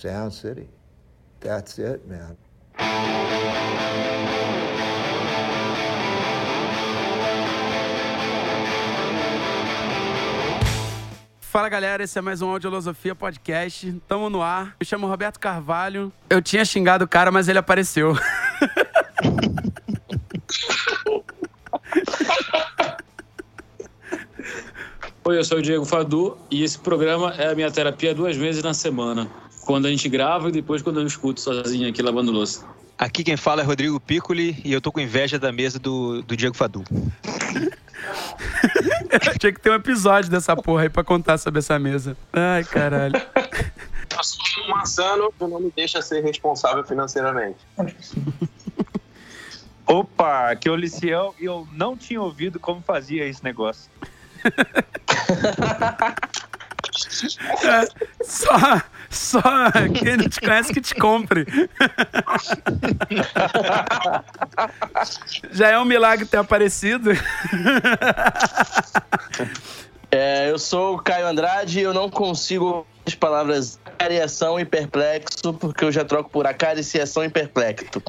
Sound City. That's it, man. Fala galera, esse é mais um Audiolosofia Podcast. Tamo no ar. Eu chamo Roberto Carvalho. Eu tinha xingado o cara, mas ele apareceu. Oi, eu sou o Diego Fadu e esse programa é a minha terapia duas vezes na semana. Quando a gente grava e depois quando eu escuto sozinho aqui lavando louça. Aqui quem fala é Rodrigo Piccoli e eu tô com inveja da mesa do, do Diego Fadu. Tinha que ter um episódio dessa porra aí pra contar sobre essa mesa. Ai, caralho. Eu sou um maçano que não me deixa ser responsável financeiramente. Opa, que o Liciel e eu não tinha ouvido como fazia esse negócio. É, só, só quem não te conhece que te compre. Já é um milagre ter aparecido. É, eu sou o Caio Andrade e eu não consigo as palavras acariação e perplexo porque eu já troco por acariciação e perplexo.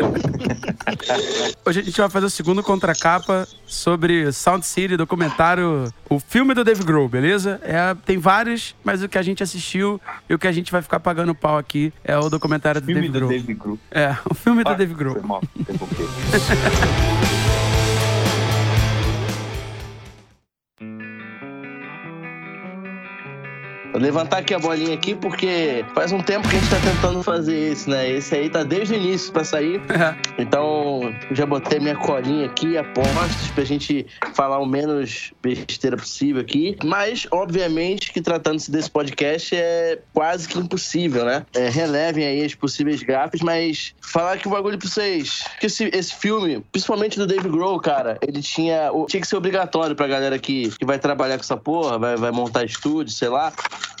Hoje a gente vai fazer o segundo contracapa sobre Sound City, documentário, o filme do Dave Grohl, beleza? É, tem vários, mas o que a gente assistiu e o que a gente vai ficar pagando pau aqui é o documentário do, Filme Dave do Grohl. David Grohl. É, o filme do Ah, Dave Grohl. foi mal, levantar aqui a bolinha aqui porque faz um tempo que a gente tá tentando fazer isso, né? Esse aí tá desde o início pra sair. É. Então, já botei minha colinha aqui, apostas, pra gente falar o menos besteira possível aqui. Mas, obviamente, que tratando-se desse podcast é quase que impossível, né? É, relevem aí as possíveis gafes, mas falar que o bagulho pra vocês. Que esse, esse filme, principalmente do Dave Grohl, cara, ele tinha. Tinha que ser obrigatório pra galera que, que vai trabalhar com essa porra, vai, vai montar estúdio, sei lá.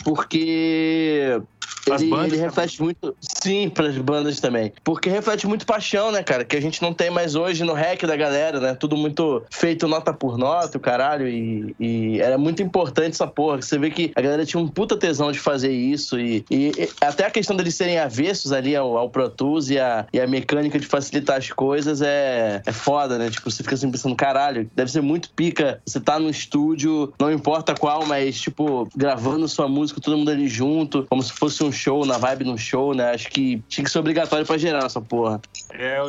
Porque. Pras ele, bandas ele reflete muito. Sim, pras bandas também. Porque reflete muito paixão, né, cara? Que a gente não tem mais hoje no rec da galera, né? Tudo muito feito nota por nota, o caralho. E, e era muito importante essa porra. Você vê que a galera tinha um puta tesão de fazer isso. E, e- e até a questão deles serem avessos ali ao, ao Pro Tools e a, e a mecânica de facilitar as coisas é, é foda, né? Tipo, você fica assim pensando, caralho, deve ser muito pica. Você tá no estúdio, não importa qual, mas, tipo, gravando sua música, todo mundo ali junto, como se fosse um show, na vibe um show, né? Acho que tinha que ser obrigatório pra gerar essa porra. É, o-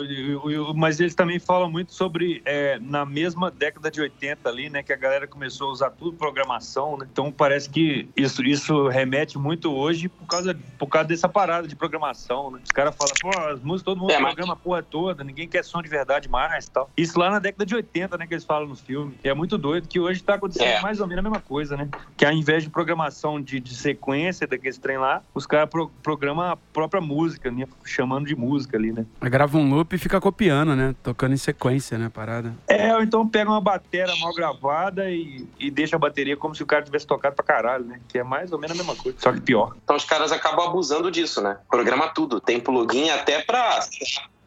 o- o- mas eles também falam muito sobre é, na mesma década de 80 ali, né, que a galera começou a usar tudo programação, né? Então parece que isso, isso remete muito hoje por causa, por causa dessa parada de programação, né? Os caras falam, pô, as músicas todo mundo É, mas- programa a porra toda, ninguém quer som de verdade mais e tal. Isso lá na década de 80, né, que eles falam no filme. E é muito doido que hoje tá acontecendo É. mais ou menos a mesma coisa, né? Que ao invés de programação de, de sequência daqueles trem lá, os caras pro, programam a própria música, né? Chamando de música ali, né? Grava um loop e fica copiando, né? Tocando em sequência, né? Parada. É, ou então pega uma bateria mal gravada e, e deixa a bateria como se o cara tivesse tocado pra caralho, né? Que é mais ou menos a mesma coisa, só que pior. Então os caras acabam abusando disso, né? Programa tudo. Tem plugin até pra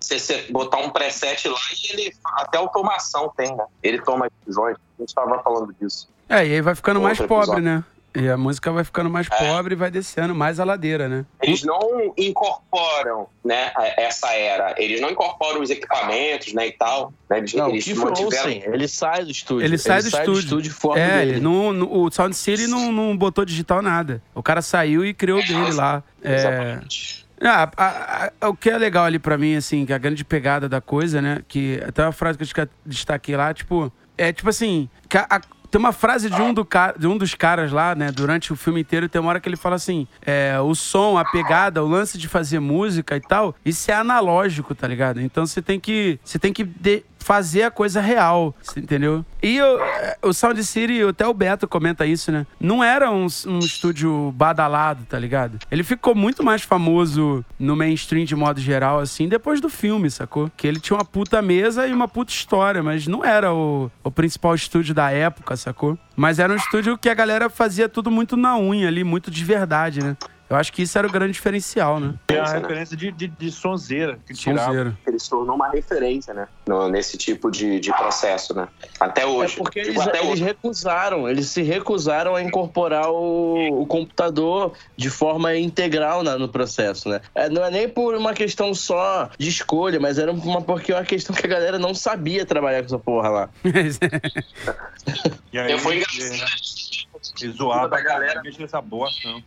você botar um preset lá e ele até automação tem, né? Ele toma decisões. A gente tava falando disso. É, e aí vai ficando mais Outro pobre, episódio. né? E a música vai ficando mais É. pobre e vai descendo mais a ladeira, né? Eles não incorporam, né, essa era. Eles não incorporam os equipamentos, né, e tal. Né? Eles, Não, o eles Keith mantiveram... Olsen, ele sai do estúdio. Ele sai do estúdio. e forma É, dele. ele não, não- o Sound City não, não botou digital nada. O cara saiu e criou o dele lá. É, Exatamente. Ah, a- a- o que é legal ali pra mim, assim, que a grande pegada da coisa, né? Que até uma frase que eu destaquei lá, tipo, é tipo assim, que a- a- tem uma frase de um, do de um dos caras lá, né, durante o filme inteiro, tem uma hora que ele fala assim: é, o som, a pegada, o lance de fazer música e tal, isso é analógico, tá ligado? Então você tem que. Você tem que fazer a coisa real, entendeu? E o, o Sound City, até o Beto comenta isso, né? Não era um, um estúdio badalado, tá ligado? Ele ficou muito mais famoso no mainstream de modo geral, assim, depois do filme, sacou? Que ele tinha uma puta mesa e uma puta história, mas não era o, o principal estúdio da época, sacou? Mas era um estúdio que a galera fazia tudo muito na unha ali, muito de verdade, né? Eu acho que isso era o grande diferencial, né? É a né? referência de, de, de sonzeira que tirava. Sonzeiro. Ele se tornou uma referência, né? No- nesse tipo de, de processo, né? Até É hoje. porque Digo, eles, até eles hoje. recusaram, eles se recusaram a incorporar o, o computador de forma integral na- no processo, né? É, não é nem por uma questão só de escolha, mas era uma, porque é uma questão que a galera não sabia trabalhar com essa porra lá. E aí, Eu fui engraçado. Ele zoava Da galera. mexer essa bosta, não.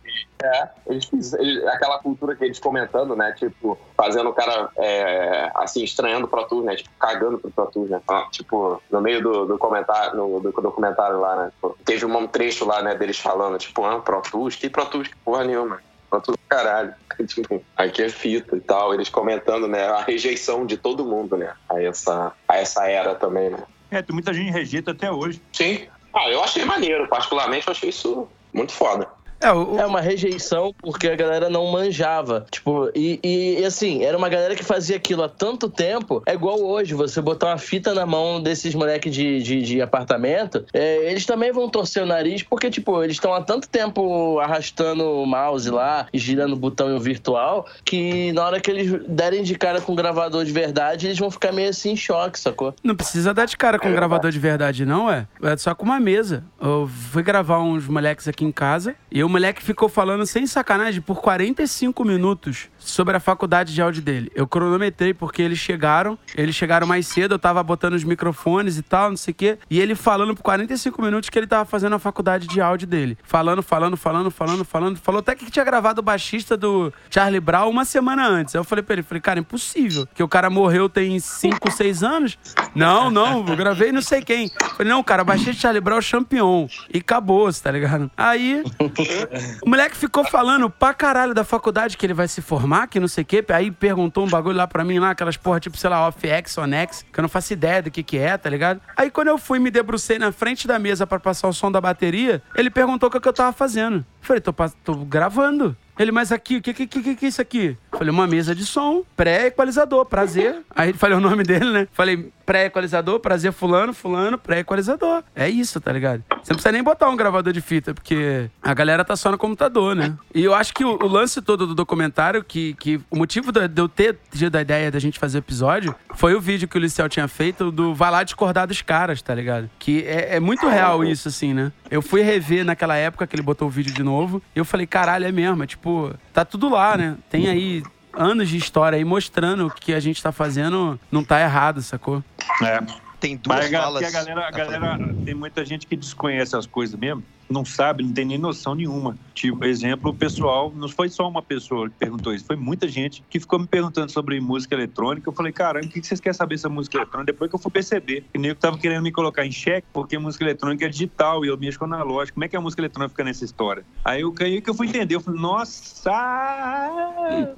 Eles eles- aquela cultura que eles comentando, né? Tipo, fazendo o cara, é, assim, estranhando o Pro Tools, né? Tipo, cagando pro Pro Tools, né? Ah, Tipo, no meio do, do comentário, no, do documentário lá, né? Tipo, teve um trecho lá, né, deles falando, tipo, ah, Pro Tools? Que Pro Tools? Que porra nenhuma. Pro Tools, caralho. Tipo, aqui é fita e tal. Eles comentando, né? A rejeição de todo mundo, né? A essa, a essa era também, né? É, muita gente rejeita até hoje. Sim. Ah, eu achei maneiro. Particularmente, eu achei isso muito foda. É, o, o- É uma rejeição porque a galera não manjava. Tipo, e, e, e, assim, era uma galera que fazia aquilo há tanto tempo. É igual hoje, você botar uma fita na mão desses moleques de, de, de apartamento, é, eles também vão torcer o nariz porque, tipo, eles estão há tanto tempo arrastando o mouse lá e girando o botão em um virtual que na hora que eles derem de cara com um gravador de verdade, eles vão ficar meio assim em choque, sacou? Não precisa dar de cara com um gravador de verdade, não, é? É só com uma mesa. Eu fui gravar uns moleques aqui em casa e o moleque ficou falando sem sacanagem por 45 minutos sobre a faculdade de áudio dele. Eu cronometrei porque eles chegaram, eles chegaram mais cedo, eu tava botando os microfones e tal, não sei o quê, e ele falando por 45 minutos que ele tava fazendo a faculdade de áudio dele. Falando, falando, falando, falando, falando. Falou até que tinha gravado o baixista do Charlie Brown uma semana antes. Aí eu falei pra ele, falei, cara, impossível, que o cara morreu tem 5, 6 anos. Não, não, eu gravei não sei quem. Falei, não, cara, baixei Charlie Brown Champion. E acabou, tá ligado? Aí, o moleque ficou falando pra caralho da faculdade que ele vai se formar, que não sei o quê. Aí perguntou um bagulho lá pra mim, lá, aquelas porra, tipo, sei lá, off-X, on-X, que eu não faço ideia do que que é, tá ligado? Aí quando eu fui me debrucei na frente da mesa pra passar o som da bateria, ele perguntou o que, eu tava fazendo. Eu Falei, tô, tô gravando. Ele, mas aqui, o que, que, que, que é isso aqui? Falei, uma mesa de som, pré-equalizador, prazer. Aí falei o nome dele, né? Falei, pré-equalizador, prazer fulano, fulano, pré-equalizador. É isso, tá ligado? Você não precisa nem botar um gravador de fita, porque a galera tá só no computador, né? E eu acho que o, o lance todo do documentário, que, que o motivo de eu ter tido a ideia da gente fazer o episódio, foi o vídeo que o Liceu tinha feito do vai lá discordar dos caras, tá ligado? Que é, é muito real isso, assim, né? Eu fui rever naquela época que ele botou o vídeo de novo, e eu falei, caralho, é mesmo, é tipo, tá tudo lá, né? Tem aí anos de história aí mostrando que a gente tá fazendo não tá errado, sacou? É. Tem duas Mas a, falas. a galera, a galera tem muita gente que desconhece as coisas mesmo, não sabe, não tem nem noção nenhuma. Tipo, exemplo, o pessoal, não foi só uma pessoa que perguntou isso, foi muita gente que ficou me perguntando sobre música eletrônica. Eu falei, caramba, o que vocês querem saber sobre música eletrônica? Depois que eu fui perceber que o nego tava querendo me colocar em xeque, porque música eletrônica é digital e eu mexo com analógico. Como é que a música eletrônica fica nessa história? Aí eu aí que eu fui entender, eu falei, nossa!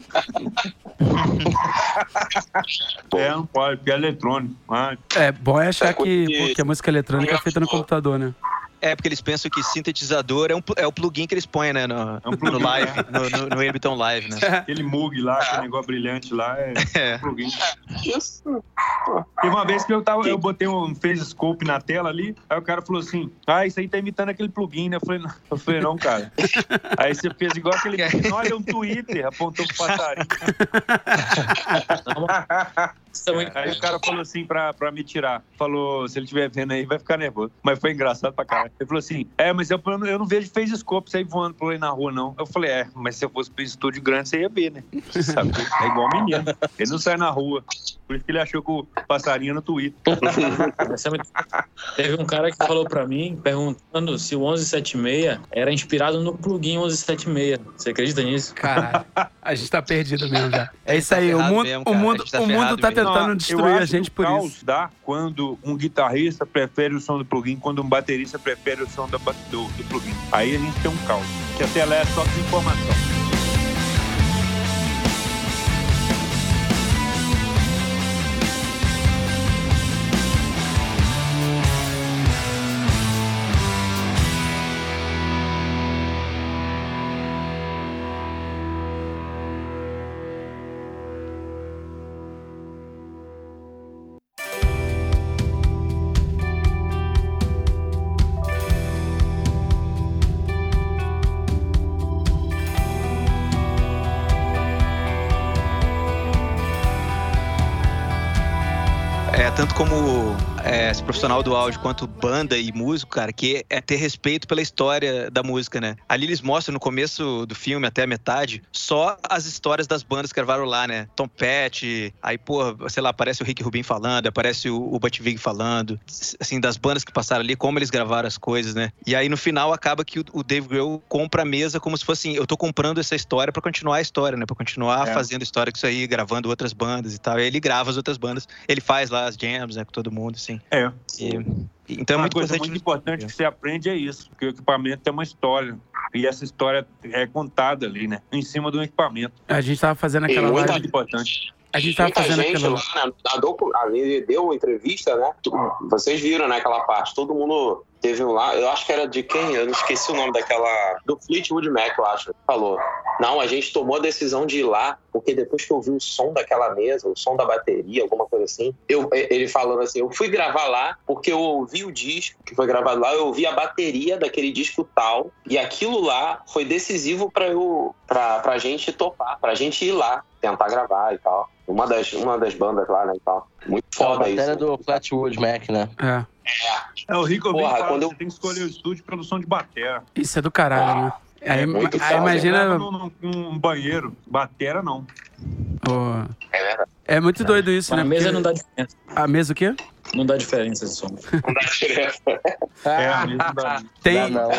é, não pode, porque é eletrônico. Ah, É, bom é achar É, que, porque- a música eletrônica é feita no computador, né? É, porque eles pensam que sintetizador é, um, é o plugin que eles põem, né? No, É um no plugin, live, no, no, no Ableton Live, né? Aquele mug lá, aquele negócio brilhante lá, é, É. plugin. Isso. Tem uma vez que eu tava, eu botei um phase scope na tela ali, aí o cara falou assim: Ah, isso aí tá imitando aquele plugin, né? Eu falei, não, eu falei, não cara. Aí você fez igual aquele olha um Twitter, apontou pro passarinho. Aí o cara falou assim pra, pra me tirar. Falou, se ele estiver vendo aí, vai ficar nervoso. Mas foi engraçado pra caralho. Ele falou assim: É, mas eu, eu não vejo phase scope sair voando por aí na rua, não. Eu falei, é, mas se eu fosse pra estúdio grande, você ia ver, né? Sabe? É igual menino. Ele não sai na rua. Por isso que ele achou que o passarinho no Twitter. É Teve um cara que falou pra mim, perguntando se o 1176 era inspirado no plugin 1176. Você acredita nisso? Caralho, a gente tá perdido mesmo já. É isso aí, o ferrado mundo, mesmo, o mundo, tá o mundo tá mesmo. Tentando eu destruir a gente por o caos isso. dá quando um guitarrista prefere o som do plugin, quando um baterista prefere o som do, do plugin. Aí a gente tem um caos. Que até lá é só desinformação. Profissional do áudio quanto banda e músico, cara, que é ter respeito pela história da música, né? Ali eles mostram no começo do filme até a metade só as histórias das bandas que gravaram lá, né? Tom Petty, aí, pô, sei lá, aparece o Rick Rubin falando, aparece o, o Butch Vig falando, assim, das bandas que passaram ali, como eles gravaram as coisas, né? E aí no final acaba que o, o Dave Grohl compra a mesa como se fosse assim, eu tô comprando essa história para continuar a história, né? Pra continuar É. fazendo história com isso aí, gravando outras bandas e tal. E aí ele grava as outras bandas, ele faz lá as jams, né, com todo mundo, assim. É. E- e- então é uma muito coisa importante. muito importante que você aprende é isso, que o equipamento tem uma história. E essa história é contada ali, né? Em cima do equipamento. A gente tava fazendo aquela Muito live. importante. A gente tava Muita fazendo gente aquela. lá, né, deu entrevista, né? Vocês viram, né, aquela parte. Todo mundo teve um lá, eu acho que era de quem? Eu não esqueci o nome daquela. Do Fleetwood Mac, eu acho. Falou. Não, a gente tomou a decisão de ir lá, porque depois que eu vi o som daquela mesa, o som da bateria, alguma coisa assim, eu, ele falando assim, eu fui gravar lá porque eu ouvi o disco que foi gravado lá, eu ouvi a bateria daquele disco tal, e aquilo lá foi decisivo para eu, pra, pra gente topar, pra gente ir lá, tentar gravar e tal. Uma das, uma das bandas lá, né, e tal. Muito a foda isso. matéria do Flatwood Mac, né? É. É, o Rico Porra, fala quando que eu- você tem que escolher o estúdio pelo som de batera. Isso é do caralho, né? Aí, muito aí foda. imagina. Num, num banheiro. Batera não. Pô, É verdade. é muito doido isso, Mas né? a mesa Porque- não dá diferença. A mesa o quê? Não dá diferença de som. Não dá diferença. É, a mesma da... Tem, Dá não.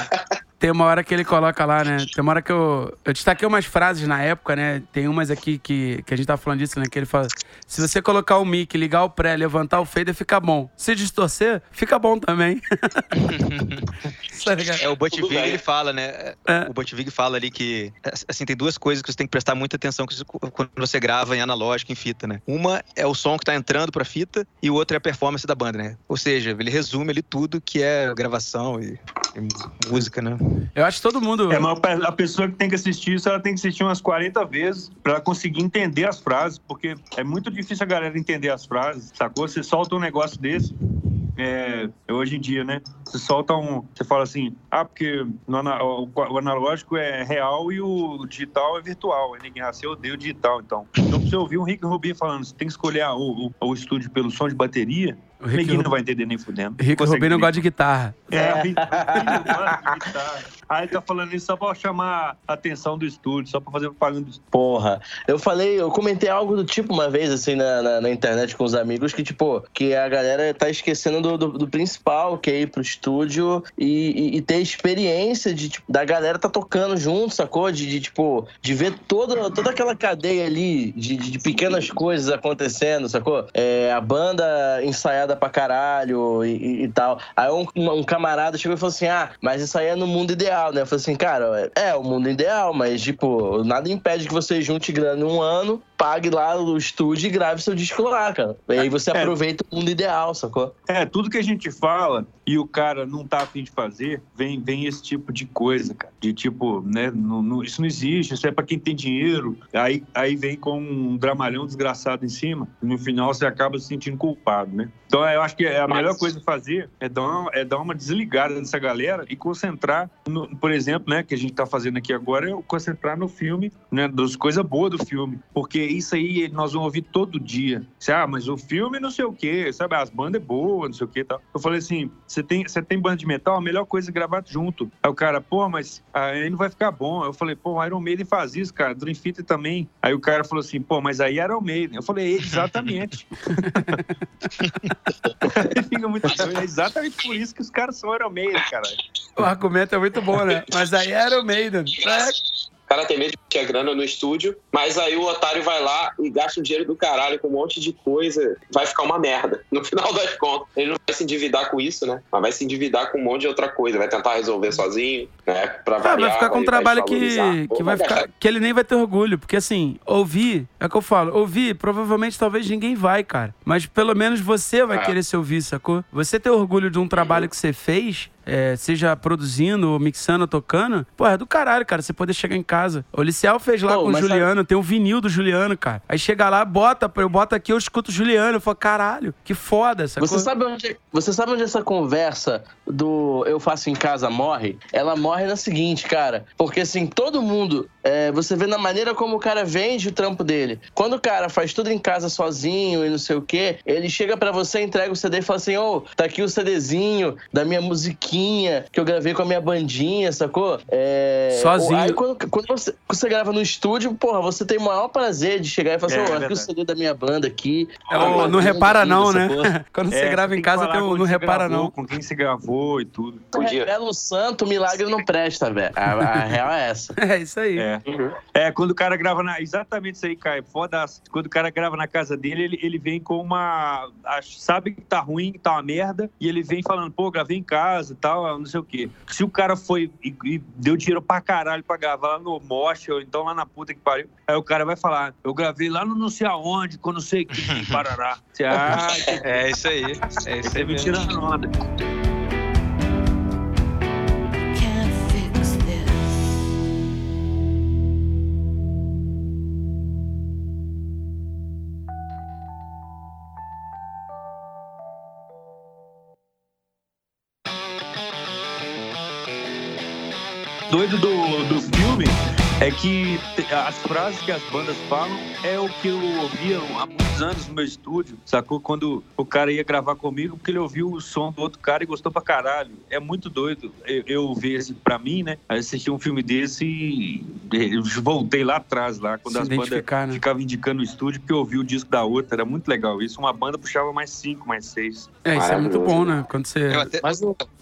Tem uma hora que ele coloca lá, né? Tem uma hora que eu. Eu destaquei umas frases na época, né? Tem umas aqui que, que a gente tá falando disso, né? Que ele fala: se você colocar o mic, ligar o pré, levantar o fader, fica bom. Se distorcer, fica bom também. Tá? É, o Butch Tudo Vig, bem. ele fala, né? É. O Butch Vig fala ali que, assim, tem duas coisas que você tem que prestar muita atenção quando você grava em analógico, em fita, né? Uma é o som que tá entrando pra fita e o outro é a performance da banda, né? Ou seja, ele resume ali tudo que é gravação e, e música, né? Eu acho que todo mundo. É, mas a pessoa que tem que assistir isso, ela tem que assistir umas 40 vezes pra ela conseguir entender as frases, porque é muito difícil a galera entender as frases, sacou? Você solta um negócio desse, é, hoje em dia, né? Você solta um. Você fala assim, ah, porque o, o analógico é real e o digital é virtual. Aí ninguém, você odeia o digital, então. Então, pra você ouvir um Rick Rubin falando, você tem que escolher o, o estúdio pelo som de bateria, O Rick ninguém não vai entender nem fudendo. Rico Consegue Rubin não gosta de guitarra. É, a gente- tá. Aí ele tá falando isso só pra chamar a atenção do estúdio, só pra fazer propaganda do estúdio. Porra. Eu falei, eu comentei algo do tipo uma vez, assim, na, na, na internet com os amigos, que, tipo, que a galera tá esquecendo do, do, do principal, que é ir pro estúdio e, e- e ter experiência de, tipo, da galera tá tocando junto, sacou? De, de, tipo, de ver toda, toda aquela cadeia ali de, de, de pequenas coisas acontecendo, sacou? É, a banda ensaiada pra caralho e, e- tal. Aí um, um camarada chegou e falou assim: ah, mas isso aí é no mundo ideal, né? Eu falei assim, cara, é, é o mundo ideal, mas, tipo, nada impede que você junte grana em um ano, pague lá o estúdio e grave seu disco lá, cara. E aí você É. aproveita o mundo ideal, sacou? É, tudo que a gente fala e o cara não tá afim de fazer, vem, vem esse tipo de coisa, cara. De tipo, né, não- não- isso não existe, isso é pra quem tem dinheiro. Aí, aí vem com um dramalhão desgraçado em cima, e no final você acaba se sentindo culpado, né? Então eu acho que a Mas- melhor coisa a fazer é dar, uma, é dar uma desligada dessa galera e concentrar, no- por exemplo, né, que a gente tá fazendo aqui agora, é concentrar no filme, né, das coisas boas do filme. Porque isso aí nós vamos ouvir todo dia. Você, ah, mas o filme não sei o quê, sabe? As bandas é boa, não sei o quê e tal. Eu falei assim, você tem, você tem banda de metal, a melhor coisa é gravar junto. Aí o cara, pô, mas aí não vai ficar bom. Eu falei, pô, o Iron Maiden faz isso, cara, Dream Theater também. Aí o cara falou assim, pô, mas aí Iron Maiden. Eu falei, exatamente. Fica muito. É exatamente por isso que os caras são Iron Maiden, caralho. O argumento é muito bom, né? Mas aí era o Maiden. É, cara tem medo de ter grana no estúdio, mas aí o otário vai lá e gasta um dinheiro do caralho com um monte de coisa. Vai ficar uma merda. No final das contas, ele não vai se endividar com isso, né? Mas vai se endividar com um monte de outra coisa. Vai tentar resolver sozinho, né? Pra Ah, variar. vai ficar com um trabalho que, que vai ficar. Que ele nem vai ter orgulho. Porque assim, ouvir, é o que eu falo, ouvir, provavelmente talvez ninguém vai, cara. Mas pelo menos você vai É. querer se ouvir, sacou? Você ter orgulho de um trabalho que você fez é, seja produzindo, mixando, tocando, pô, é do caralho, cara, você poder chegar em casa. O Liciel fez lá Pô, com o Juliano, tem um vinil do Juliano, cara. Aí chega lá, bota, eu boto aqui, eu escuto o Juliano. Eu falo, caralho, que foda essa Você coisa. sabe, onde, você sabe onde essa conversa do eu faço em casa morre? Ela morre na seguinte, cara. Porque assim, todo mundo, é, você vê na maneira como o cara vende o trampo dele. Quando o cara faz tudo em casa sozinho e não sei o quê, ele chega pra você, entrega o CD e fala assim: ô, tá aqui o CDzinho da minha musiquinha que eu gravei com a minha bandinha, sacou? É, Sozinho. Aí quando, quando você, você grava no estúdio, porra, você tem o maior prazer de chegar e falar assim: É, ô, é aqui o. CD da minha banda aqui. É Olha, não banda repara aqui, não, né? Quando você É, grava em casa tem onde não repara gravou, não. Com quem você gravou e tudo. Podia. Belo santo, milagre não presta, velho. A, a real é essa. É isso aí. É. É, quando o cara grava na. Exatamente isso aí, Caio. Foda. Quando o cara grava na casa dele, ele, ele vem com uma. Sabe que tá ruim, que tá uma merda, e ele vem falando, pô, gravei em casa e tal, não sei o quê. Se o cara foi e, e deu dinheiro pra caralho pra gravar lá no Mosh, ou então lá na puta que pariu, aí o cara vai falar, eu gravei lá no não sei aonde, com não sei o que, Parará. Você, ah, É isso aí. É isso aí mentira na onda. Doido do, do filme é que as frases que as bandas falam é o que eu ouvia há muitos anos no meu estúdio, sacou? Quando o cara ia gravar comigo, porque ele ouviu o som do outro cara e gostou pra caralho. É muito doido eu, eu ver esse, pra mim, né? Assistir um filme desse e eu voltei lá atrás, lá, quando Se as bandas né? ficavam indicando o estúdio, porque eu ouvi o disco da outra, era muito legal. Isso, uma banda puxava mais cinco, mais seis. É, isso é muito bom, né? Quando você. Eu até- Mas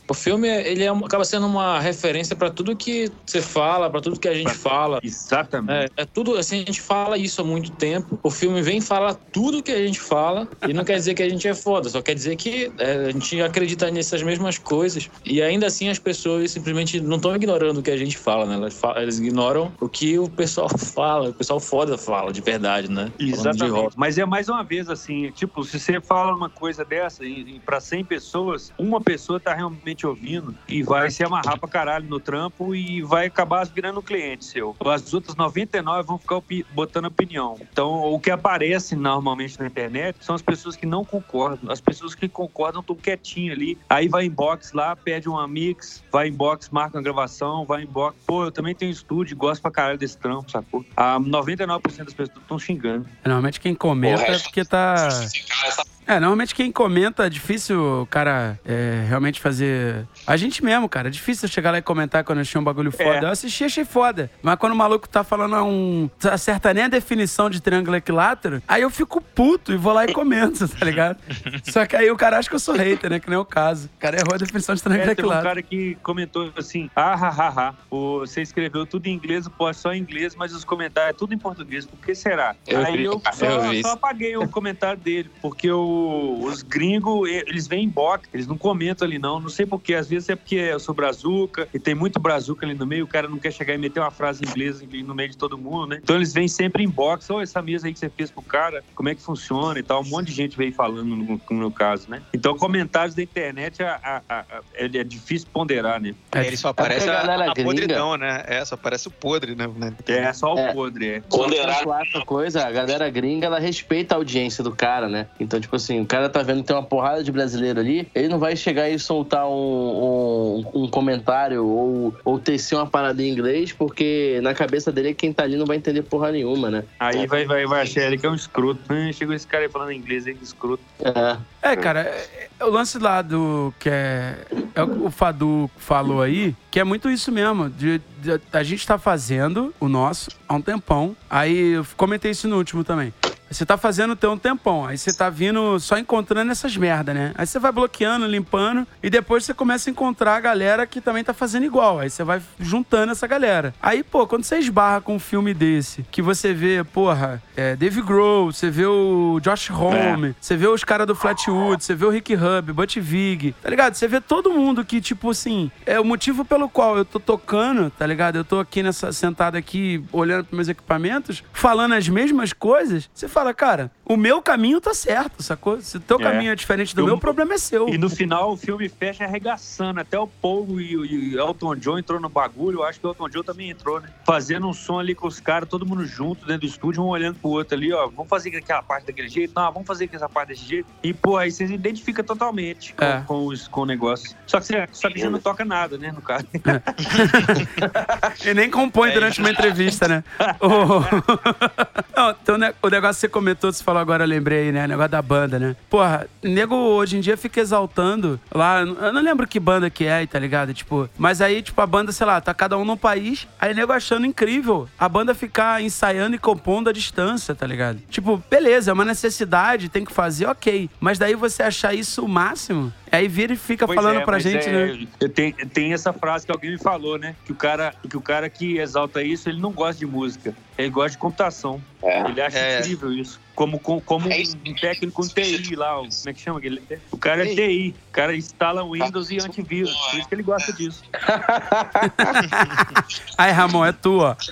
o, filme, ele é acaba sendo uma referência pra tudo que você fala, pra tudo que a gente fala. Exatamente. É, é tudo assim, a gente fala isso há muito tempo. O filme vem falar tudo que a gente fala e não quer dizer que a gente é foda, só quer dizer que é, a gente acredita nessas mesmas coisas. E ainda assim as pessoas simplesmente não estão ignorando o que a gente fala, né? Elas, fa- elas ignoram o que o pessoal fala, o pessoal foda fala de verdade, né? Exatamente. Mas é mais uma vez assim, tipo, se você fala uma coisa dessa para 100 pessoas, uma pessoa tá realmente ouvindo e vai se amarrar pra caralho no trampo e vai acabar virando um cliente seu. As outras 99 vão ficar opi- botando opinião. Então, o que aparece normalmente na internet são as pessoas que não concordam. As pessoas que concordam estão quietinho ali. Aí vai inbox lá, pede uma mix, vai inbox, marca uma gravação, vai inbox. Pô, eu também tenho estúdio, gosto pra caralho desse trampo, sacou? Ah, 99% das pessoas estão xingando. Normalmente quem comenta é porque tá. Esse cara, essa É, normalmente quem comenta é difícil o cara é, realmente fazer. A gente mesmo, cara. É difícil eu chegar lá e comentar quando eu achei um bagulho foda. É. Eu assisti, achei foda. Mas quando o maluco tá falando um. acerta nem a definição de triângulo equilátero, aí eu fico puto e vou lá e comento, tá ligado? Só que aí o cara acha que eu sou hater, né? Que nem é o caso. O cara errou a definição de triângulo É, teve um equilátero. cara que comentou assim: ah, ha, ha, ha. O- Você escreveu tudo em inglês, o post só em inglês, mas os comentários é tudo em português. Por que será? Eu Aí vi, eu eu só, vi só apaguei o comentário dele, porque o- os gringos, eles vêm em box, eles não comentam ali não. Não sei porquê, às vezes é porque eu sou brazuca e tem muito brazuca ali no meio, o cara não quer chegar e meter uma frase em inglês ali no meio de todo mundo, né? Então eles vêm sempre em box: ô, essa mesa aí que você fez pro cara, como é que funciona e tal. Um monte de gente veio falando no, no meu caso, né? Então comentários da internet a- a- a- a- ele é difícil ponderar, né? É, Ele só porque aparece a a, galera a gringa- podridão, né? É, só aparece o podre, né? É, só o É. podre, é. ponderar Outra coisa, a galera gringa, ela respeita a audiência do cara, né? Então, tipo assim, o cara tá vendo que tem uma porrada de brasileiro ali, ele não vai chegar e soltar um, um, um comentário ou, ou tecer uma parada em inglês, porque na cabeça dele quem tá ali não vai entender porra nenhuma, né? Aí vai, vai, vai achar ele que é um escroto. Ah, Chegou esse cara aí falando inglês aí, que escroto. É. É, cara, é- é o lance lá do que é, é o que o Fadu falou aí, que é muito isso mesmo. De, de- a gente tá fazendo o nosso há um tempão. Aí eu comentei isso no último também. Você tá fazendo tem um tempão, aí você tá vindo só encontrando essas merda, né? Aí você vai bloqueando, limpando, e depois você começa a encontrar a galera que também tá fazendo igual. Aí você vai juntando essa galera. Aí, pô, quando você esbarra com um filme desse, que você vê, porra, é, Dave Grohl, você vê o Josh Homme, você vê os caras do Flatwood, você vê o Rick Hub, Butch Vig, tá ligado? Você vê todo mundo que, tipo assim, é o motivo pelo qual eu tô tocando, tá ligado? Eu tô aqui nessa, sentado aqui, olhando pros meus equipamentos, falando as mesmas coisas. Você fala, fala, cara, o meu caminho tá certo, sacou? Se o teu É. caminho é diferente do Eu- meu, o problema é seu. E no final o filme fecha arregaçando. Até o Paul e o e Elton John entrou no bagulho. Eu acho que o Elton John também entrou, né? Fazendo um som ali com os caras, todo mundo junto dentro do estúdio, um olhando pro outro ali, ó. Vamos fazer aquela parte daquele jeito? Não, vamos fazer essa parte desse jeito. E, pô, aí você se identifica totalmente com, É. com, os- com o negócio. Só que, você, só que você não toca nada, né, no caso. E nem compõe É durante uma entrevista, né? O... Não, então, o negócio você comentou, você falou agora, eu lembrei, né? Negócio da banda, né? Porra, nego hoje em dia fica exaltando lá. Eu não lembro que banda que é, tá ligado? Tipo, mas aí, tipo, a banda, sei lá, tá cada um num país, aí nego achando incrível a banda ficar ensaiando e compondo à distância, tá ligado? Tipo, beleza, é uma necessidade, tem que fazer, ok. Mas daí você achar isso o máximo, aí vira e fica Pois falando é, pra gente, é, né? Tem, tem essa frase que alguém me falou, né? Que o, cara, que o cara que exalta isso, ele não gosta de música. Ele gosta de computação. É. Ele acha É. incrível isso. Como, como, como É um técnico em TI lá, o- como é que chama aquele? O cara é TI. O cara instala Windows e antivírus. Por isso que ele gosta disso. Aí, Ramon, é tua.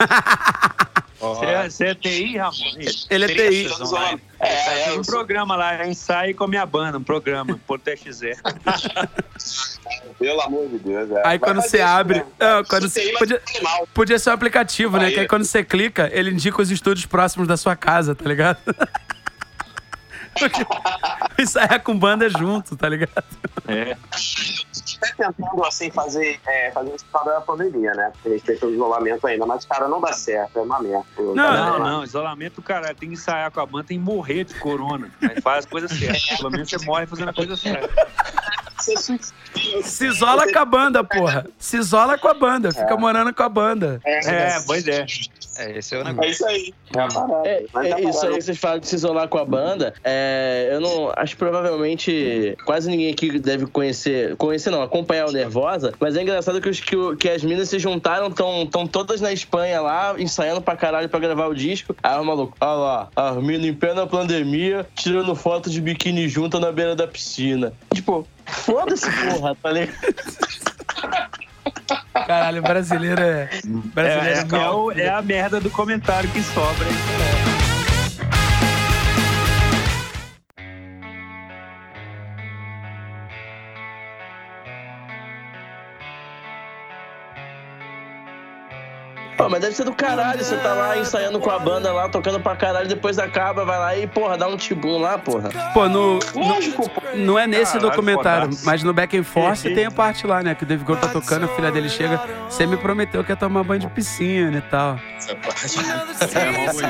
Você é, é TI, Ramon? Ele é TI. É, é, Tem um programa lá, é ensaio com a minha banda, um programa, Porto XZ. pelo amor de Deus. É. Aí Vai quando você isso abre. Não, quando Isso aí, você, mas podia, animal. podia ser um aplicativo, né? Aí. Que aí quando você clica, ele indica os estúdios próximos da sua casa, tá ligado? Isso aí é com banda junto, tá ligado? É. Até tentando assim fazer, é, fazer por causa da pandemia, né? Porque respeito ao isolamento ainda, mas cara, não dá certo, é uma merda. Não, Não, não, isolamento, cara, tem que ensaiar com a banda, tem que morrer de corona. Mas faz as coisas certas. Pelo menos você morre fazendo a coisa certa. Se isola com a banda, porra. Se isola com a banda, fica morando com a banda. É, boa ideia. É, esse é o negócio. É isso aí. É. É, é a isso aí que vocês falam de se isolar com a banda. É, eu não. Acho que provavelmente quase ninguém aqui deve conhecer. Conhecer não, acompanhar o Nervosa. Mas é engraçado que, os, que, que as minas se juntaram, estão todas na Espanha lá, ensaiando pra caralho pra gravar o disco. Aí o maluco, olha lá, as minas em plena pandemia, tirando foto de biquíni junto na beira da piscina. Tipo, foda-se, porra, tá ligado? Caralho, brasileiro é. É, Brasileiro é, é, é, o- é a merda do comentário que sobra. hein? Mas deve ser do caralho, você tá lá ensaiando com a banda lá, tocando pra caralho, depois acaba, vai lá e, porra, dá um tibum lá, porra. Pô, no, Lógico, pô. não é nesse Caralho, documentário, fodaço. mas no Back and Forth tem a parte lá, né? Que o Dave Grohl tá tocando, a filha dele chega. Você me prometeu que ia tomar banho de piscina e tal. Essa parte. É, vamos ver.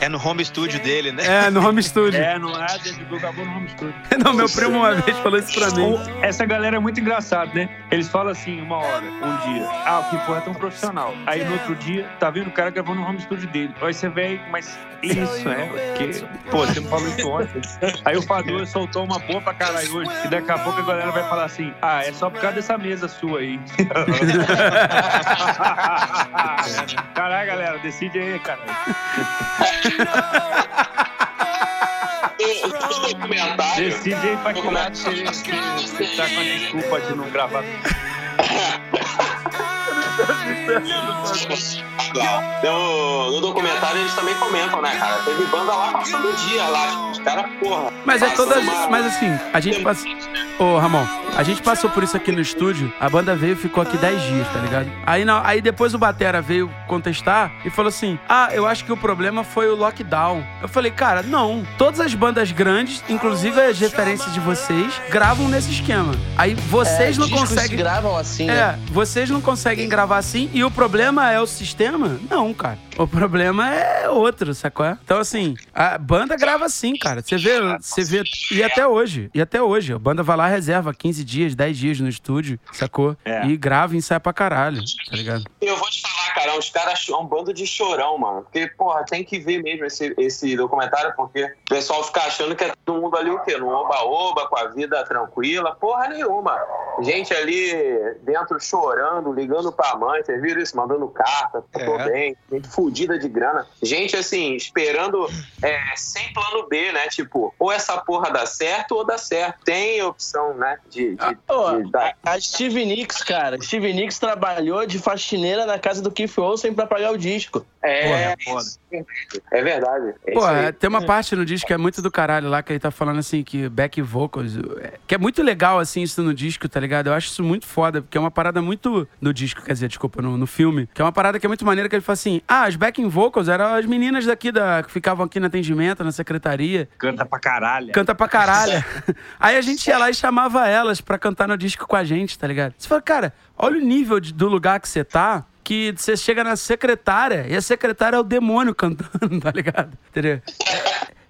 É no home studio dele, né? É, no home studio. é não é, David Grohl acabou no home studio. Não, meu primo uma vez falou isso pra mim. Essa galera é muito engraçada, né? Eles falam assim, uma hora, um dia. Ah, o que porra é tão profissional. Aí no outro dia, tá vendo o cara gravando no home studio dele. Aí você vê, mas isso, é? Porque, pô, você me falou isso ontem. Aí o Fador soltou uma boa pra caralho hoje. E daqui a pouco a galera vai falar assim: ah, é só por causa dessa mesa sua aí. Caralho, galera, decide aí, cara. O documentário. Decide aí pra que lado você tá com a desculpa de não gravar. No, no documentário eles também comentam, né, cara? Teve banda lá passando o dia lá. Tipo, os caras, porra. Mas é todas. uma- Mas assim, a gente passou. Ô, Ramon, a gente passou por isso aqui no estúdio. A banda veio e ficou aqui 10 dias, tá ligado? Aí, não, aí depois o Batera veio contestar e falou assim: Ah, eu acho que o problema foi o lockdown. Eu falei, cara, não. Todas as bandas grandes, inclusive as referências de vocês, gravam nesse esquema. Aí vocês É, não conseguem. gravam assim, né? É, vocês não conseguem gravar assim e o problema é o sistema? Não, cara. O problema é outro, sacou? Então, assim, a banda grava assim, cara. Você vê, você vê. E até hoje. E até hoje. A banda vai lá, reserva 15 dias, 10 dias no estúdio, sacou? É. E grava e ensaia pra caralho, tá ligado? Eu vou te falar, cara, os caras é um bando de chorão, mano. Porque, porra, tem que ver mesmo esse, esse documentário, porque o pessoal fica achando que é todo mundo ali o quê? No oba-oba, com a vida tranquila. Porra nenhuma. Gente ali dentro chorando, ligando pra mãe, vocês viram isso? Mandando carta, tô É. bem. Gente fudida de grana. Gente, assim, esperando é, sem plano B, né? Tipo, ou essa porra dá certo ou dá certo. Tem opção, né? De, de, Pô, de dar. a Steve Nicks, cara, Steve Nicks trabalhou de faxineira na casa do Keith Olsen pra pagar o disco. É, Porra, é verdade. É aí. é, tem uma parte no disco que é muito do caralho lá, que ele tá falando assim, que back vocals. Que é muito legal, assim, isso no disco, tá ligado? Eu acho isso muito foda, porque é uma parada muito. No disco, quer dizer, desculpa, no, no filme. Que é uma parada que é muito maneira que ele fala assim: ah, as backing vocals eram as meninas daqui da. que ficavam aqui no atendimento, na secretaria. Canta pra caralho. Canta pra caralho. Aí a gente ia lá e chamava elas pra cantar no disco com a gente, tá ligado? Você fala, cara, olha o nível de- do lugar que você tá. Que você chega na secretária e a secretária é o demônio cantando, tá ligado? Entendeu?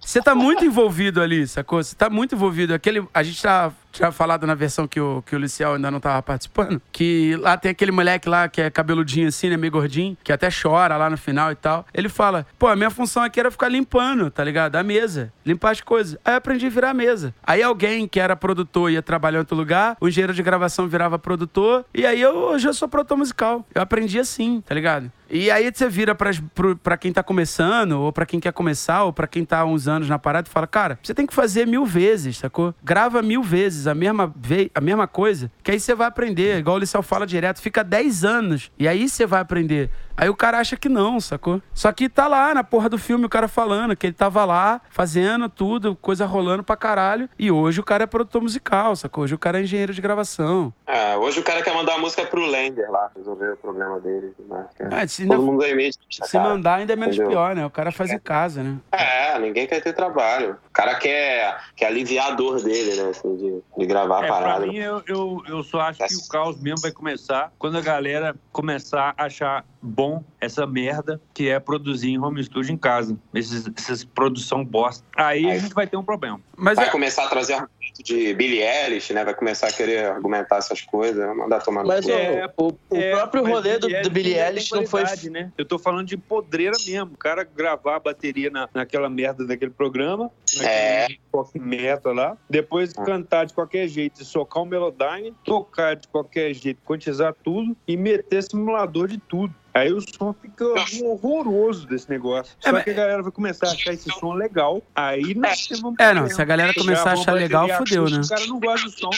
Você tá muito envolvido ali, sacou? Você tá muito envolvido. Aquele, a gente já tinha falado na versão que o, que o Luciel ainda não tava participando, que lá tem aquele moleque lá que é cabeludinho assim, né, meio gordinho, que até chora lá no final e tal. Ele fala, pô, a minha função aqui era ficar limpando, tá ligado? A mesa, limpar as coisas. Aí eu aprendi a virar a mesa. Aí alguém que era produtor ia trabalhar em outro lugar, o engenheiro de gravação virava produtor, e aí eu, hoje eu sou produtor musical. Eu aprendi assim, tá ligado? E aí você vira pro, pra quem tá começando, ou pra quem quer começar, ou pra quem tá uns anos na parada e fala, cara, você tem que fazer mil vezes, sacou? Grava mil vezes a mesma, a mesma coisa, que aí você vai aprender. Igual o Liceu fala direto, fica 10 anos, e aí você vai aprender. Aí o cara acha que não, sacou? Só que tá lá na porra do filme o cara falando que ele tava lá fazendo tudo, coisa rolando pra caralho. E hoje o cara é produtor musical, sacou? Hoje o cara é engenheiro de gravação. Ah, hoje o cara quer mandar a música pro Lender lá, resolver o problema dele. e tudo mais, cara. Ah, se, ainda- Todo mundo ganha meio se mandar ainda é menos Entendeu? pior, né? O cara faz em casa, né? É, ninguém quer ter trabalho. O cara quer, quer aliviar a dor dele, né? Assim, de, de gravar a É, pra parada. mim, eu, eu, eu só acho que o caos mesmo vai começar quando a galera começar a achar bom pont essa merda que é produzir em home studio em casa. Esses, essas produção bosta. Aí a gente vai ter um problema. Mas Vai é- começar a trazer argumento de Billie Eilish, né? Vai começar a querer argumentar essas coisas, vai mandar tomar no Mas cu. o, É, o, o É, próprio mas rolê do, do Billie tem Eilish não foi. né? Eu tô falando de podreira mesmo. O cara gravar a bateria na, naquela merda daquele programa, É. metal lá, depois Ah. cantar de qualquer jeito e socar o Melodyne, tocar de qualquer jeito, quantizar tudo e meter simulador de tudo. Aí o som fica horroroso desse negócio. É, Só mas- que a galera vai começar a achar esse som legal. Aí nós temos um É, não, se a galera começar a achar legal, fudeu, né? acústica, O cara não gosta do som.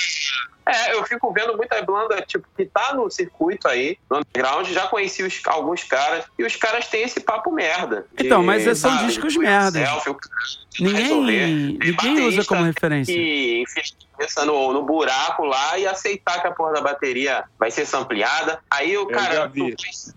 É, eu fico vendo muita banda, tipo, que tá no circuito aí, no underground, já conheci os- alguns caras, e os caras têm esse papo merda. de, Então, mas são sabe, discos selfie, cara Ninguém, resolver. Ninguém usa como referência. a cabeça no, no buraco lá e aceitar que a porra da bateria vai ser sampleada. Aí o cara,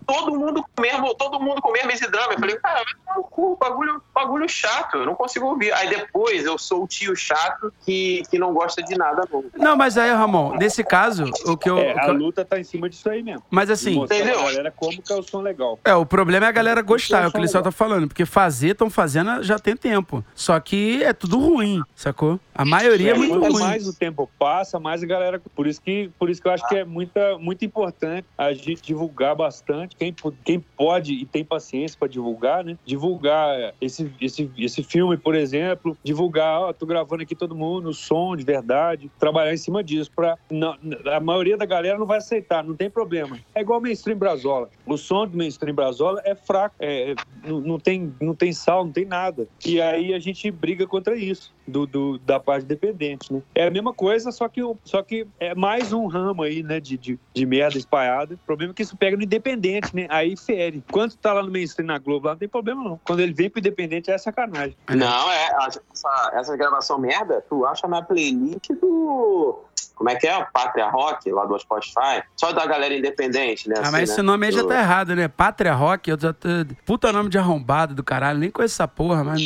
todo mundo com o mesmo, todo mundo com mesmo esse drama. Eu falei, cara, vai tomar no cu, bagulho, bagulho chato, eu não consigo ouvir. Aí depois eu sou o tio chato que, que não gosta de nada novo. Não, mas aí, Ramon, nesse caso, o que eu. É, a eu- luta tá em cima disso aí mesmo. mas assim, Entendeu? galera como que é o som legal. é, o problema é a galera gostar, é o que o Liceu tá falando. Porque fazer, estão fazendo já tem tempo. Só que é tudo ruim, sacou? A maioria é, muito quanto ruim. mais o tempo passa, mais a galera. Por isso que, por isso que eu acho que é muita, muito importante a gente divulgar bastante. Quem, quem pode e tem paciência para divulgar, né? Divulgar esse, esse, esse filme, por exemplo. Divulgar, ó, tô gravando aqui todo mundo, o som de verdade. Trabalhar em cima disso. Pra, não- a maioria da galera não vai aceitar, não tem problema. É igual o mainstream Brazola. O som do mainstream Brazola é fraco, é, não, não tem, não tem sal, não tem nada. E aí a gente briga contra isso, do, do- da parte dependente, né? É a mesma coisa, só que, só que é mais um ramo aí, né, de, de, de merda espalhada. O problema é que isso pega no independente, né? Aí fere. Quando tá lá no mainstream na Globo, lá não tem problema não. Quando ele vem pro independente, é sacanagem. Não, é. Essa, essa gravação merda, tu acha na playlist do. Como é que é? Pátria Rock, lá do Spotify. Só da galera independente, né? Ah, assim, mas né? esse nome aí já tá errado, né? Pátria Rock, eu já tô... Puta nome de arrombado do caralho, nem conheço essa porra, mas.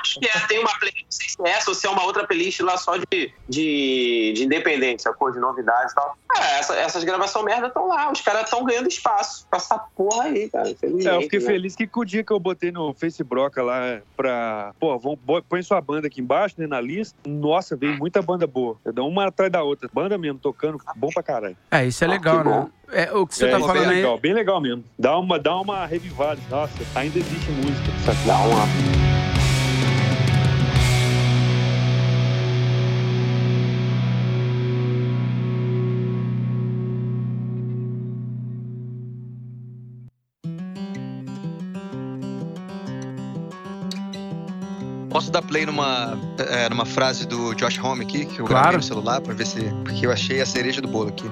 Acho que é, tem uma playlist, não sei se é essa ou se é uma outra playlist lá só de, de, de independente, sacou? De novidades e tal. É, essa- essas gravações merda estão lá, os caras estão ganhando espaço com essa porra aí, cara. É, eu fiquei né? feliz que com o dia que eu botei no Facebook lá pra. Pô, vão, põe sua banda aqui embaixo, né, na lista. Nossa, veio muita banda boa. Eu dou uma atrás da outra. Banda mesmo, tocando, bom pra caralho. É, isso é Ah, legal, que né? bom. É, o que você é, tá falando é aí. legal, bem legal mesmo. Dá uma, dá uma revivada. Nossa, ainda existe música. sabe? Dá uma. Posso dar play numa, é, numa frase do Josh Homme aqui, que eu Claro. gravei no celular, pra ver se. Porque eu achei a cereja do bolo aqui.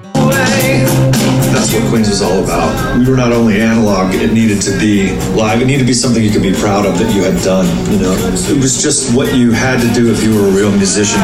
That's what Queens was all about. We were not only analog, it needed to be live. It needed to be something you could be proud of that you had done, you know? It was just what you had to do if you were a real musician.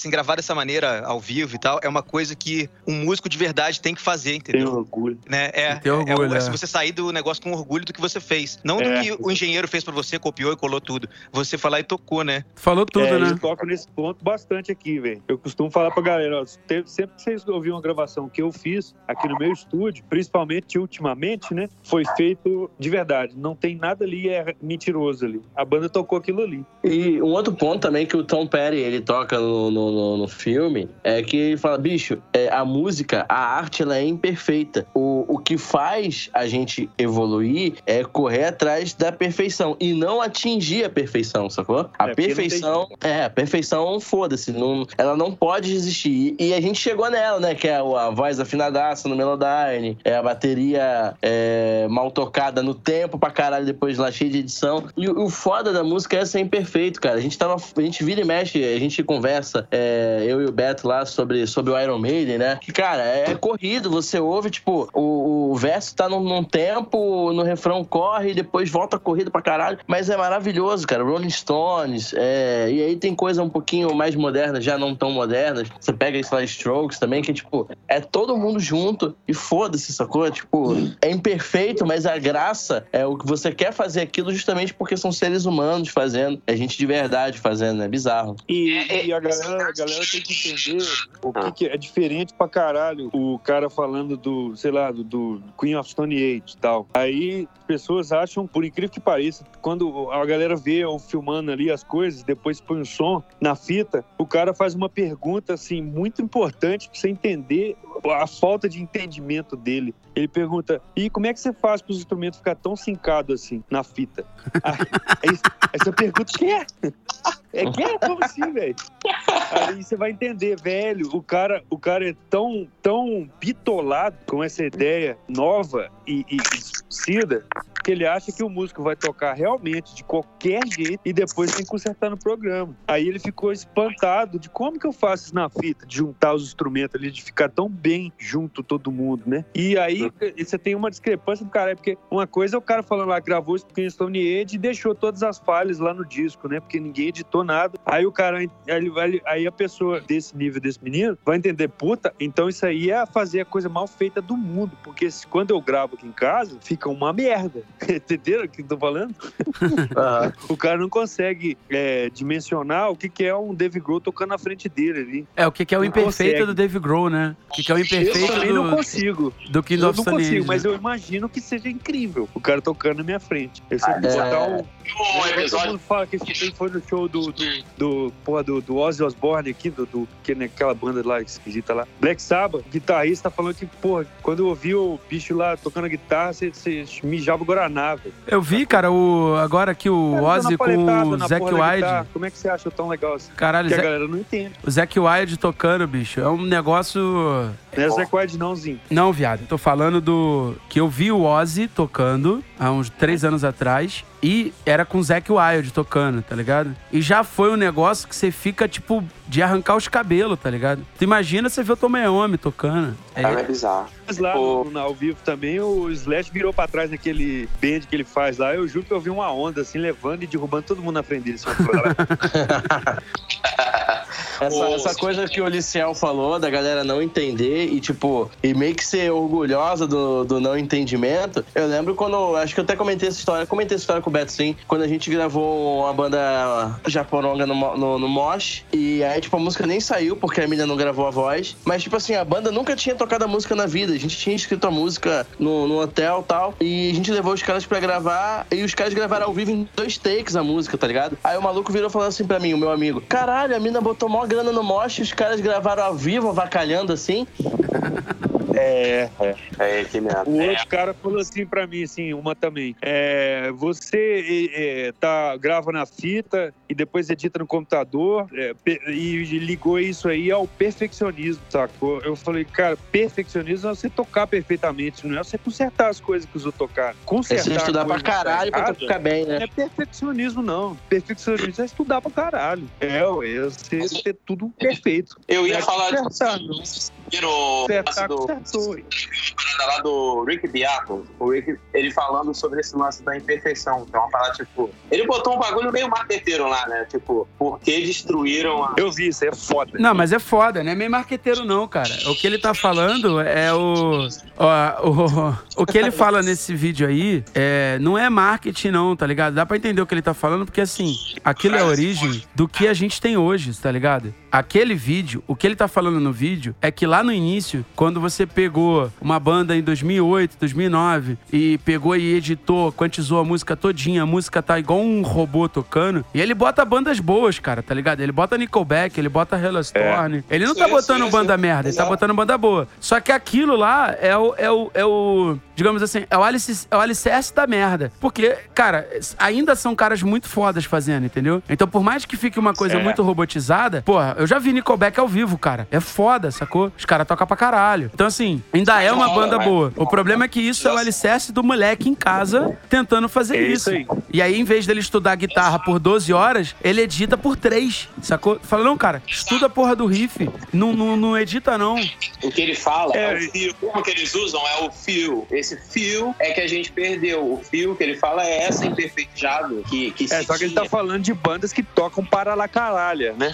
Assim, gravar dessa maneira, ao vivo e tal, é uma coisa que um músico de verdade tem que fazer, entendeu? orgulho. Né? É, Tem orgulho, é, é. se você sair do negócio com orgulho do que você fez. Não do É. que o engenheiro fez pra você, copiou e colou tudo. Você foi lá e tocou, né? Falou tudo, é, né? Eu toco nesse ponto bastante aqui, velho. Eu costumo falar pra galera, ó, sempre que vocês ouviram uma gravação que eu fiz aqui no meu estúdio, principalmente ultimamente, né? Foi feito de verdade. Não tem nada ali é mentiroso ali. A banda tocou aquilo ali. E um outro ponto também que o Tom Petty ele toca no, no, no- no filme é que ele fala, bicho, é, a música, a arte, ela é imperfeita. O, o que faz a gente evoluir é correr atrás da perfeição e não atingir a perfeição, sacou? A É, não tem perfeição, é, a perfeição, foda-se, não, ela não pode existir. E, e a gente chegou nela, né? Que é a, a voz afinadaça no Melodyne, é a bateria é, mal tocada no tempo pra caralho, depois lá cheia de edição. E o, o foda da música é ser imperfeito, cara. A gente tava. A gente vira e mexe, a gente conversa, é, eu e o Beto lá sobre, sobre o Iron Maiden, né? Que, cara, é corrido, você ouve, tipo, o, o verso tá num, num tempo, no refrão corre, e depois volta corrido pra caralho. Mas é maravilhoso, cara. Rolling Stones, é, e aí tem coisa um pouquinho mais moderna, já não tão modernas. Você pega, sei lá, Strokes também, que, tipo, é todo mundo junto e foda-se, sacou? Tipo, é imperfeito, mas a graça é o que você quer fazer aquilo justamente porque são seres humanos fazendo, é gente de verdade fazendo, é bizarro. E, e a, galera, a galera tem que entender o que, que é diferente pra caralho o cara falando do, sei lá, do, do Queen of Stone Age e tal. Aí as pessoas acham, por incrível que pareça, quando a galera vê ou filmando ali as coisas, depois põe o som na fita, o cara faz uma pergunta assim muito importante pra você entender a falta de entendimento dele. Ele pergunta: e como é que você faz para os instrumentos ficar tão sincado assim na fita? Aí, aí, aí você pergunta: que é? É que é? Como assim, velho? Aí você vai entender, velho, o cara, o cara é tão, tão bitolado com essa ideia nova e, e distorcida que ele acha que o músico vai tocar realmente de qualquer jeito e depois tem que consertar no programa. Aí ele ficou espantado de como que eu faço isso na fita, de juntar os instrumentos ali, de ficar tão bem junto todo mundo, né? E aí você tem uma discrepância do cara, porque uma coisa é o cara falando lá, gravou isso porque Stone Age e deixou todas as falhas lá no disco, né? Porque ninguém editou nada. Aí o cara, vai, aí a pessoa desse nível desse menino vai entender, puta, então isso aí é fazer a coisa mal feita do mundo, porque quando eu gravo aqui em casa, fica uma merda. Entenderam o que eu tô falando? O cara não consegue é, dimensionar o que, que é um Dave Grohl tocando na frente dele ali. É, o que, que é o Não imperfeito consegue. do Dave Grohl, né? O que, que é o Eu imperfeito também não do, consigo. do King Eu of não Stone consigo, Age, mas né? eu imagino que seja incrível o cara tocando na minha frente. Esse Ah, é, botar é. um. Todo mundo fala que esse foi no show do, do, do, porra, do, do Ozzy Osbourne aqui, do, do, que naquela banda lá esquisita lá. Black Sabbath, o guitarrista falando que, porra, quando eu ouvi o bicho lá tocando a guitarra, você, você mijava o Guaraná, velho. Eu vi, cara, o, agora aqui o Cara, Ozzy com o Zac Wilde. guitarra. Como é que você acha tão legal assim? Caralho, Que a galera não entende. o Zac Wilde tocando, bicho. É um negócio. Não é Zac Wilde nãozinho. Não, viado. Tô falando do. Que eu vi o Ozzy tocando há uns três anos atrás. E era com o Zac Wilde tocando, tá ligado? E já foi um negócio que você fica, tipo, de arrancar os cabelos, tá ligado? Tu imagina você ver o Tom Iommi tocando. É, é bizarro. Mas lá no, no- ao vivo também, o Slash virou pra trás naquele bend que ele faz lá. Eu juro que eu vi uma onda assim, levando e derrubando todo mundo na frente dele. assim, Essa, essa coisa que o Liciel falou, da galera não entender e, tipo, e meio que ser orgulhosa do, do não entendimento. Eu lembro quando. Acho que eu até comentei essa história. Comentei essa história com Beto sim. Quando a gente gravou uma banda japoronga no, no, no Mosh. E aí, tipo, a música nem saiu porque a Emília não gravou a voz. Mas, tipo assim, a banda nunca tinha tocado a música na vida. A gente tinha escrito a música no, no hotel e tal. E a gente levou os caras pra gravar. E os caras gravaram ao vivo em dois takes a música, tá ligado? Aí o maluco virou falando assim pra mim, o meu amigo: Caralho, a mina botou mó grana no mosh os caras gravaram ao vivo, avacalhando assim. É, é. É mesmo. O É. outro cara falou assim pra mim, assim, uma também. É, você é, é, tá, grava na fita e depois edita no computador é, e ligou isso aí ao perfeccionismo, sacou? Eu falei, cara, perfeccionismo é você tocar perfeitamente, não é você consertar as coisas que os outros tocaram. É Consertar você estudar pra caralho pra ficar bem, Não né? é perfeccionismo, não. Perfeccionismo é estudar pra caralho. É, é você ter tudo perfeito. Eu ia É falar consertar, não. Lance Consertar, do, lá do Rick Beato, o Rick, ele falando sobre esse lance da imperfeição. Que é uma parada, tipo. Ele botou um bagulho meio marqueteiro lá, né? Tipo, por que destruíram a. Eu vi, isso aí é foda. Não, mas é foda, não é meio marqueteiro, não, cara. O que ele tá falando é o. ó, o, o que ele fala nesse vídeo aí é, não é marketing, não, tá ligado? Dá pra entender o que ele tá falando, porque assim, aquilo é a origem do que a gente tem hoje, tá ligado? Aquele vídeo, o que ele tá falando no vídeo é que lá no início, quando você pegou uma banda em 2008, 2009 e pegou e editou, quantizou a música todinha, a música tá igual um robô tocando, e ele bota bandas boas, cara, tá ligado? Ele bota Nickelback, ele bota Hellstorm. Ele não tá Sim, botando sim, banda sim. merda, ele tá Exato. botando banda boa. Só que aquilo lá é o, é o, é o digamos assim, é o, alicerce, é o alicerce da merda. Porque, cara, ainda são caras muito fodas fazendo, entendeu? Então, por mais que fique uma coisa É. muito robotizada, porra, eu já vi Nickelback ao vivo, cara. É foda, sacou? Os caras tocam pra caralho. Então, assim, ainda é uma banda boa. O problema é que isso é o alicerce do moleque em casa tentando fazer É isso. isso. E aí, em vez dele estudar guitarra por 12 horas, ele edita por 3, sacou? Fala, não, cara, estuda a porra do riff. Não, não, não edita, não. O que ele fala é, É. o fio. Como que eles usam é o fio. Esse fio é que a gente perdeu. O fio que ele fala é essa imperfeijado que, que É, só que ele tá falando de bandas que tocam para lá caralha, né?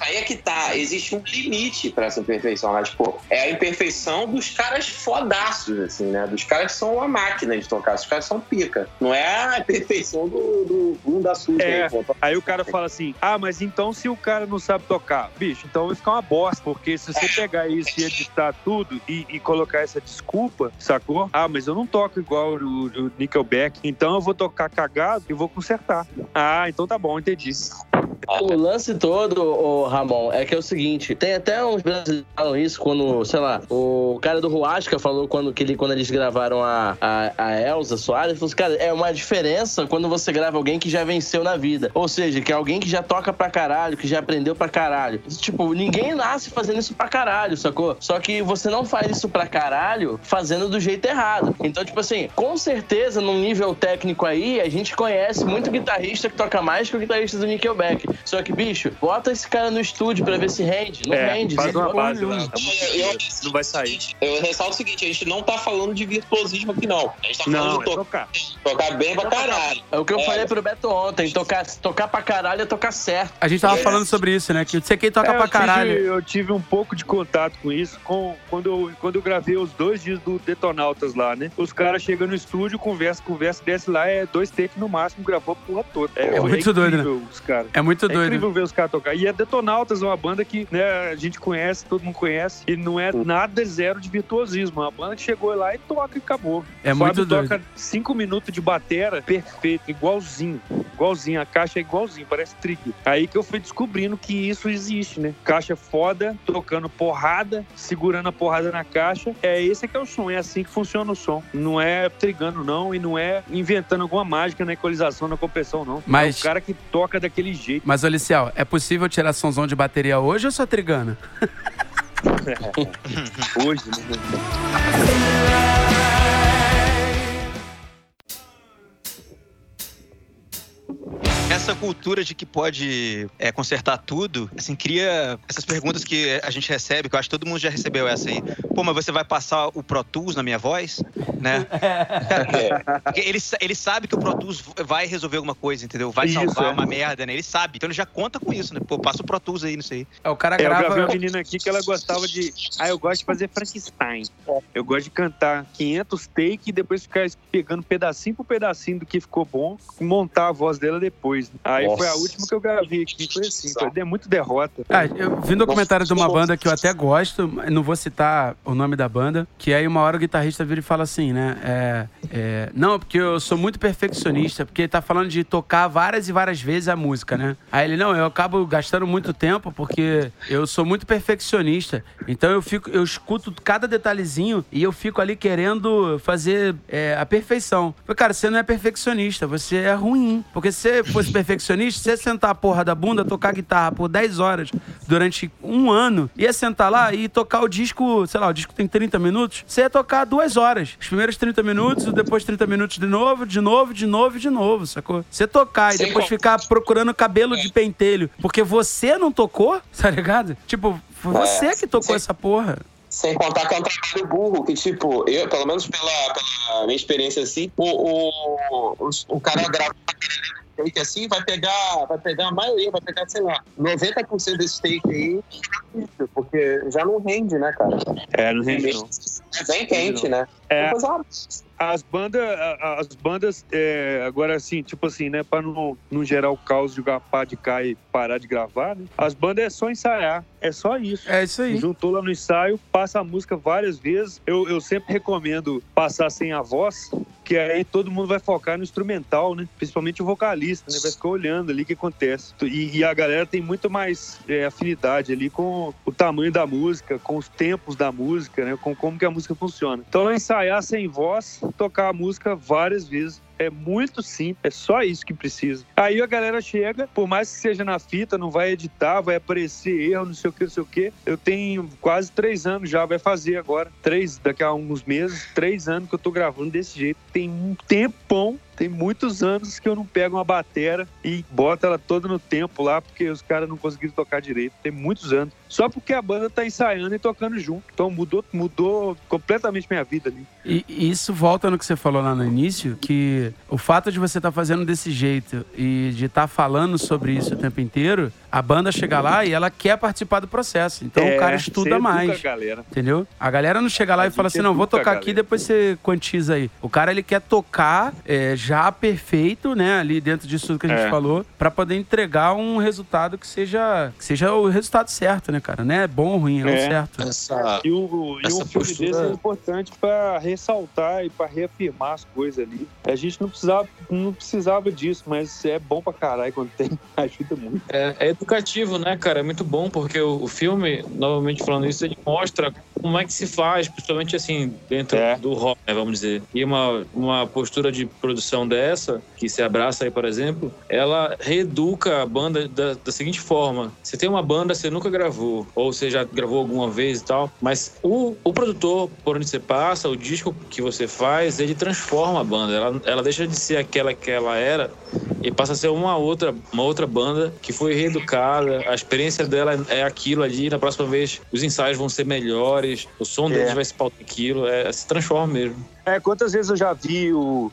Aí é que tá. Existe um limite pra essa imperfeição, né? Tipo, é a imperfeição dos caras fodaços, assim, né? Dos caras que são uma máquina de tocar. Os caras são pica. Não é a imperfeição do, do bunda suja. É. aí, pô. Aí o cara fala assim: ah, mas então se o cara não sabe tocar, bicho, então vai ficar uma bosta, porque se você pegar isso e editar tudo e, e colocar essa desculpa, sacou? Ah, mas eu não toco igual o, o Nickelback, então eu vou tocar cagado e vou consertar. Ah, então tá bom, entendi. O lance todo, Ramon, é que é o seguinte: tem até uns brasileiros que falam isso quando, sei lá, o cara do Ruasca falou quando, que ele, quando eles gravaram a, a, a Elza Soares, falou assim, cara, é uma diferença quando você grava alguém que já venceu na vida. Ou seja, que é alguém que já toca pra caralho, que já aprendeu pra caralho. Tipo, ninguém nasce fazendo isso pra caralho, sacou? Só que você não faz isso pra caralho fazendo do jeito errado. Então, tipo assim, com certeza, num nível técnico aí, a gente conhece muito guitarrista que toca mais que o guitarrista do Nickelback. Só que, bicho, bota esse cara no estúdio pra ver se rende. Não É, rende. faz uma base lá. Não vai sair. Eu ressalto o seguinte: a gente não tá falando de virtuosismo aqui, não. A gente tá falando Não, de é to- tocar. tocar bem pra caralho. É o que eu É. falei pro Beto ontem. Tocar, tocar pra caralho é tocar certo. A gente tava falando sobre isso, né? Que você quem toca É, pra eu tive- caralho. eu tive um pouco de contato com isso com, quando, eu, quando eu gravei os dois dias do Detonautas lá, né? Os caras chegam no estúdio, conversa, conversa, desce lá, é dois takes no máximo, gravou a porra toda. É muito doido, né? Os caras. É muito É doido. incrível ver os caras tocar. E a Detonautas é uma banda que né, a gente conhece, todo mundo conhece, e não é nada zero de virtuosismo. É uma banda que chegou lá e toca e acabou. É O muito Fábio doido. toca cinco minutos de batera, perfeito, igualzinho. Igualzinho, a caixa é igualzinho, parece trigger. Aí que eu fui descobrindo que isso existe, né? Caixa foda, tocando porrada, segurando a porrada na caixa. É esse que é o som, é assim que funciona o som. Não é trigando, não, e não é inventando alguma mágica na equalização, na compressão, não. Mas- É o cara que toca daquele jeito. Mas, Olicial, é possível tirar somzão de bateria hoje ou só trigana? Hoje, né? Essa cultura de que pode é, consertar tudo, assim, cria essas perguntas que a gente recebe, que eu acho que todo mundo já recebeu essa aí. Pô, mas você vai passar o Pro Tools na minha voz? Né? Cara, porque ele, ele sabe que o Pro Tools vai resolver alguma coisa, entendeu? Vai Isso, salvar é. uma merda, né? Ele sabe. Então ele já conta com isso, né? Pô, passa o Pro Tools aí nisso aí. É, o cara É, eu gravei grava. uma menina aqui que ela gostava de. Ah, eu gosto de fazer Frankenstein. Eu gosto de cantar 500 take e depois ficar pegando pedacinho por pedacinho do que ficou bom, montar a voz dela depois. Depois. Aí foi a Nossa. última que eu gravei aqui, foi assim, foi é muito derrota. Ah, eu vi um documentário de uma banda que eu até gosto, não vou citar o nome da banda, que aí uma hora o guitarrista vira e fala assim, né? É, é, não, porque eu sou muito perfeccionista, porque ele tá falando de tocar várias e várias vezes a música, né? Aí ele, não, eu acabo gastando muito tempo porque eu sou muito perfeccionista. Então eu fico, eu escuto cada detalhezinho e eu fico ali querendo fazer é, a perfeição. Falei, cara, você não é perfeccionista, você é ruim. Porque se você perfeccionista, você ia sentar a porra da bunda, tocar guitarra por 10 horas durante um ano, ia sentar lá e tocar o disco, sei lá, o disco tem 30 minutos, você ia tocar duas horas. Os primeiros 30 minutos, depois 30 minutos de novo, de novo, de novo, de novo, sacou? Você tocar e Sem depois ficar procurando cabelo de pentelho porque você não tocou, tá ligado? Tipo, foi você que tocou essa porra. Sem contar que é um trabalho burro, que, tipo, eu, pelo menos pela, pela minha experiência assim, o, o, o, o cara grava take assim, vai pegar, vai pegar a maioria, vai pegar, sei lá, 90% desse take aí, porque já não rende, né, cara? É, não rende não. É bem quente, né? É, Depois, ah, as bandas, as bandas, é, agora assim, tipo assim, né, pra não, não gerar o caos de pá de cá e parar de gravar, né? As bandas é só ensaiar, é só isso. É isso aí. Juntou lá no ensaio, passa a música várias vezes. Eu, eu sempre recomendo passar sem a voz, que aí todo mundo vai focar no instrumental, né? Principalmente o vocalista, né? Vai ficar olhando ali o que acontece. E, e a galera tem muito mais é, afinidade ali com o tamanho da música, com os tempos da música, né? Com como que a música funciona. Então, ensaiar sem voz, tocar a música várias vezes. É muito simples, é só isso que precisa. Aí a galera chega, por mais que seja na fita, não vai editar, vai aparecer erro, não sei o que, não sei o que. Eu tenho quase três anos já, vai fazer agora. Três, daqui a uns meses, três anos que eu tô gravando desse jeito. Tem um tempão, tem muitos anos que eu não pego uma batera e boto ela toda no tempo lá, porque os caras não conseguiram tocar direito. Tem muitos anos. Só porque a banda tá ensaiando e tocando junto. Então mudou, mudou completamente minha vida ali. E isso volta no que você falou lá no início, que o fato de você estar fazendo desse jeito e de estar falando sobre isso o tempo inteiro, a banda chega lá e ela quer participar do processo. Então o cara É, estuda mais. a galera. Entendeu? A galera não chega lá A e fala assim, não, vou tocar aqui, depois você quantiza aí. O cara, ele quer tocar é, já perfeito, né, ali dentro disso tudo que a gente É. falou, pra poder entregar um resultado que seja, que seja o resultado certo, né, cara? Não é bom ou ruim, é, o É. certo. Essa, E, o, e Essa um filme postura- desse é importante para ressaltar e para reafirmar as coisas ali. A gente não precisava, não precisava disso, mas é bom pra caralho quando tem. Ajuda muito. É, é educativo, né, cara? É muito bom, porque o, o filme, novamente falando isso, ele mostra como é que se faz, principalmente assim, dentro É. do rock, né, vamos dizer. E uma, uma postura de produção dessa, que se abraça aí, por exemplo, ela reeduca a banda da, da seguinte forma: você tem uma banda, você nunca gravou, ou você já gravou alguma vez e tal, mas o, o produtor, por onde você passa, o disco que você faz, ele transforma a banda. Ela, ela deixa de ser aquela que ela era e passa a ser uma outra, uma outra banda que foi reeducada. A experiência dela é aquilo ali. Na próxima vez, os ensaios vão ser melhores, o som deles É. vai se pautar aquilo. É, se transforma mesmo. É, quantas vezes eu já vi o,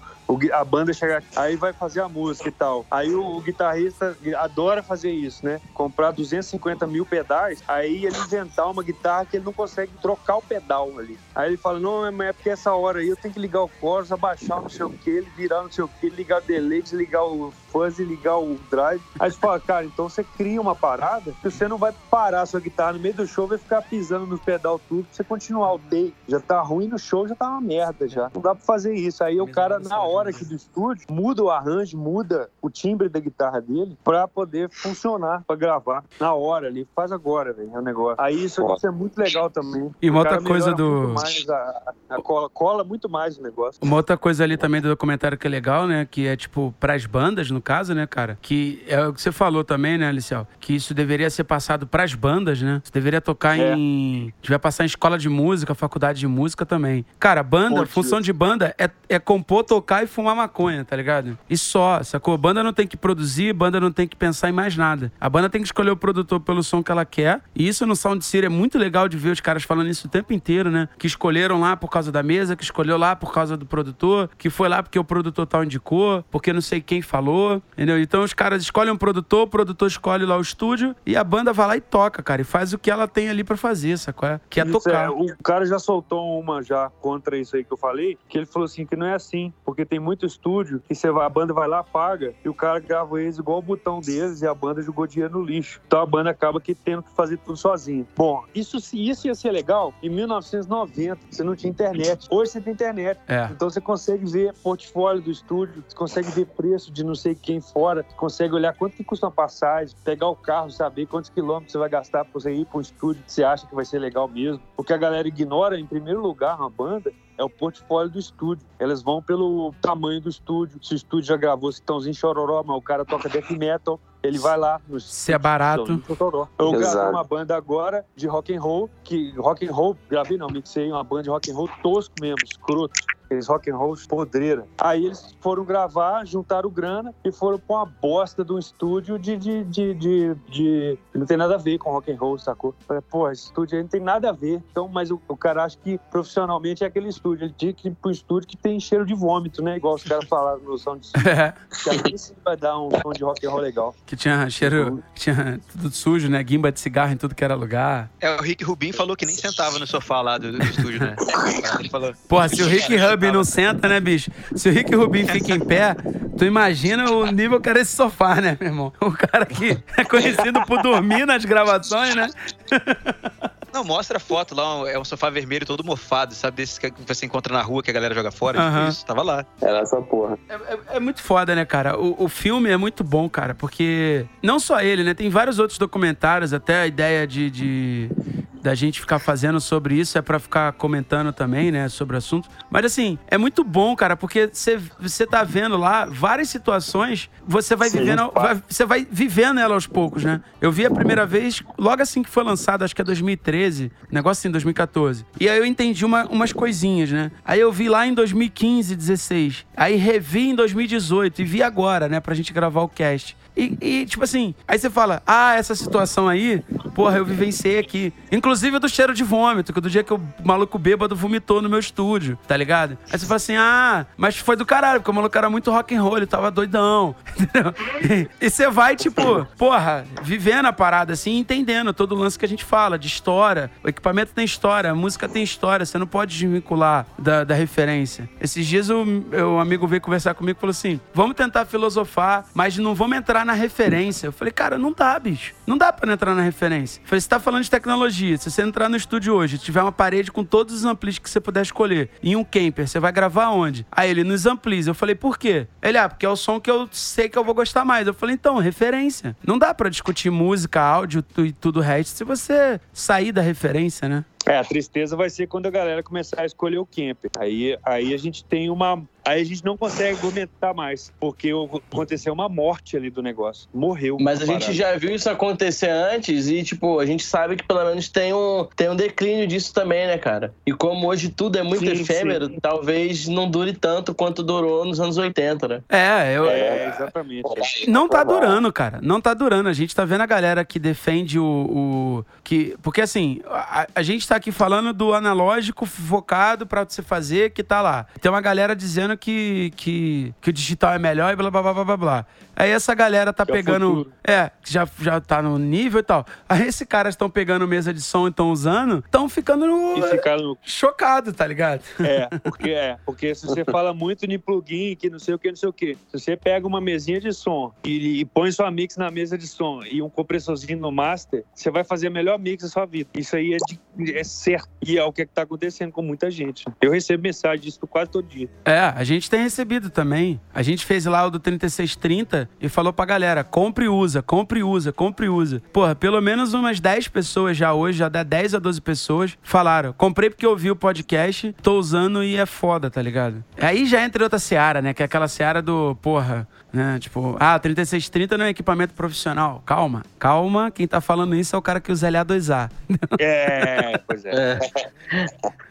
a banda chegar aqui, aí vai fazer a música e tal. Aí o, o guitarrista adora fazer isso, né? Comprar 250 mil pedais, aí ele inventar uma guitarra que ele não consegue trocar o pedal ali. Aí ele fala, não, mas é porque essa hora aí eu tenho que ligar o chorus, abaixar não sei o que, ele virar não sei o que, ligar o delay, desligar o fuzz, ligar o drive. Aí você fala, cara, então você cria uma parada que você não vai parar a sua guitarra no meio do show, vai ficar pisando no pedal tudo, pra você continuar o take. Já tá ruim no show, já tá uma merda já. Não dá pra fazer isso. Aí o cara, na hora aqui do estúdio, muda o arranjo, muda o timbre da guitarra dele pra poder funcionar, pra gravar. Na hora ali. Faz agora, velho, é o negócio. Aí isso, isso é muito legal também. E uma O outra coisa do- a, a cola, cola muito mais o negócio. Uma outra coisa ali também do documentário que é legal, né? Que é tipo, pras bandas, no caso, né, cara? Que é o que você falou também, né, Alicial? Que isso deveria ser passado pras bandas, né? Você deveria tocar É. em. Devia passar em escola de música, faculdade de música também. Cara, banda, Pô, função de banda é, é compor, tocar e fumar maconha, tá ligado? E só, sacou? Banda não tem que produzir, banda não tem que pensar em mais nada. A banda tem que escolher o produtor pelo som que ela quer. E isso no Sound City é muito legal de ver os caras falando isso o tempo inteiro, né? Que escolheram lá por causa da mesa, que escolheu lá por causa do produtor, que foi lá porque o produtor tal indicou, porque não sei quem falou. entendeu? Então os caras escolhem um produtor, o produtor escolhe lá o estúdio e a banda vai lá e toca, cara, e faz o que ela tem ali pra fazer, sacou? É? Que é Isso tocar. o cara já soltou uma já contra isso aí que eu falei, que ele falou assim que não é assim, porque tem muito estúdio que você vai, a banda vai lá, paga, e o cara grava eles igual o botão deles e a banda jogou dinheiro no lixo. Então a banda acaba que tendo que fazer tudo sozinha. Bom, isso, se- isso ia ser legal em 1990, você não tinha internet. Hoje você tem internet. É. Então você consegue ver portfólio do estúdio, você consegue ver preço de não sei quem fora, consegue olhar quanto que custa uma passagem, pegar o carro, saber quantos quilômetros você vai gastar pra você ir para um estúdio que você acha que vai ser legal mesmo. O que a galera ignora, em primeiro lugar, uma banda, é o portfólio do estúdio. Elas vão pelo tamanho do estúdio. Se o estúdio já gravou Citãozinho Chororó, mas o cara toca death metal, ele vai lá no Se é barato. Chororó. Eu gravei uma banda agora de rock and roll, que rock and roll, gravei não, mixei uma banda de rock and roll tosco mesmo, escroto. Aqueles rock and roll podreira. Aí eles foram gravar, juntaram grana e foram pra uma bosta de um estúdio de, de, de, de, de- não tem nada a ver com rock and roll, sacou? Falei, Pô, esse estúdio aí não tem nada a ver. Então, mas o, o cara acha que profissionalmente é aquele estúdio. Ele tinha que ir pro estúdio que tem cheiro de vômito, né? Igual os caras falaram no som de É, que aí sim vai dar um som de rock and roll legal. que tinha cheiro, que tinha tudo sujo, né? Guimba de cigarro em tudo que era lugar. É, o Rick Rubin falou que nem sentava no sofá lá do, do estúdio, né? Ele falou. Porra, se o Rick Rubin não senta, né, bicho? Se o Rick Rubin fica em pé, tu imagina o nível que era esse sofá, né, meu irmão? O cara que é conhecido por dormir nas gravações, né? Não, mostra a foto lá, é um sofá vermelho todo mofado, sabe? Desses que você encontra na rua que a galera joga fora. Tipo isso, tava lá. Era essa porra. É, é- é muito foda, né, cara? O, o filme é muito bom, cara, porque não só ele, né? Tem vários outros documentários, até a ideia de. de- da gente ficar fazendo sobre isso é pra ficar comentando também, né, sobre o assunto. Mas assim, é muito bom, cara, porque você você tá vendo lá várias situações, você vai Sim, vivendo, pá. vai- você vai vivendo ela aos poucos, né? Eu vi a primeira vez logo assim que foi lançado, acho que é 2013, negócio assim, 2014. E aí eu entendi uma- umas coisinhas, né? Aí eu vi lá em 2015, 16. Aí revi em 2018 e vi agora, né, pra gente gravar o cast. E, e, tipo assim, aí você fala, ah, essa situação aí, porra, eu vivenciei aqui. Inclusive do cheiro de vômito, que do dia que o maluco bêbado vomitou no meu estúdio, tá ligado? Aí você fala assim, ah, mas foi do caralho, porque o maluco era muito rock and roll, ele tava doidão, entendeu? E- você vai, tipo, porra, vivendo a parada assim, entendendo todo o lance que a gente fala, de história. O equipamento tem história, a música tem história, você não pode desvincular da, da referência. Esses dias o meu amigo veio conversar comigo e falou assim: vamos tentar filosofar, mas não vamos entrar na referência. Eu falei, cara, não dá, bicho. Não dá não entrar na referência. Eu falei, você tá falando de tecnologia. Se você entrar no estúdio hoje, tiver uma parede com todos os amplis que você puder escolher, em um camper, você vai gravar onde? Aí ele, nos amplis. Eu falei, por quê? Ele, ah, porque é o som que eu sei que eu vou gostar mais. Eu falei, então, referência. Não dá pra discutir música, áudio e tudo o resto se você sair da referência, né? É, a tristeza vai ser quando a galera começar a escolher o camper. Aí, aí a gente tem uma. Aí a gente não consegue argumentar mais, porque aconteceu uma morte ali do negócio. Morreu. Mas a gente já viu isso acontecer antes e, tipo, a gente sabe que pelo menos tem um, tem um declínio disso também, né, cara? E como hoje tudo é muito Sim, efêmero, sim. talvez não dure tanto quanto durou nos anos 80, né? É, eu, É, exatamente. Não tá durando, cara. Não tá durando. A gente tá vendo a galera que defende o. o- que, porque assim, a, a gente tá aqui falando do analógico focado pra você fazer que tá lá. Tem uma galera dizendo que, que, que o digital é melhor e blá blá blá blá blá. Aí essa galera tá Que é pegando. É, que já, já tá no nível e tal. Aí esses caras estão pegando mesa de som e estão usando, estão ficando no- ficaram chocado, tá ligado? É, porque é, porque se você fala muito de plugin, que não sei o que, não sei o que, se você pega uma mesinha de som e, e põe sua mix na mesa de som e um compressorzinho no master, você vai fazer a melhor mix da sua vida. Isso aí é, de- é certo. E é o que tá acontecendo com muita gente. Eu recebo mensagem disso quase todo dia. É, a gente tem recebido também. A gente fez lá o do 3630 e falou pra galera: compre e usa, compre e usa, compre e usa. Porra, pelo menos umas 10 pessoas já hoje, já dá 10 a 12 pessoas, falaram: comprei porque eu ouvi o podcast, tô usando e é foda, tá ligado? Aí já entra outra seara, né? Que é aquela seara do, porra, né? Tipo, ah, o 3630 não é equipamento profissional. Calma, calma, quem tá falando isso é o cara que usa LA2A. É, pois é. É.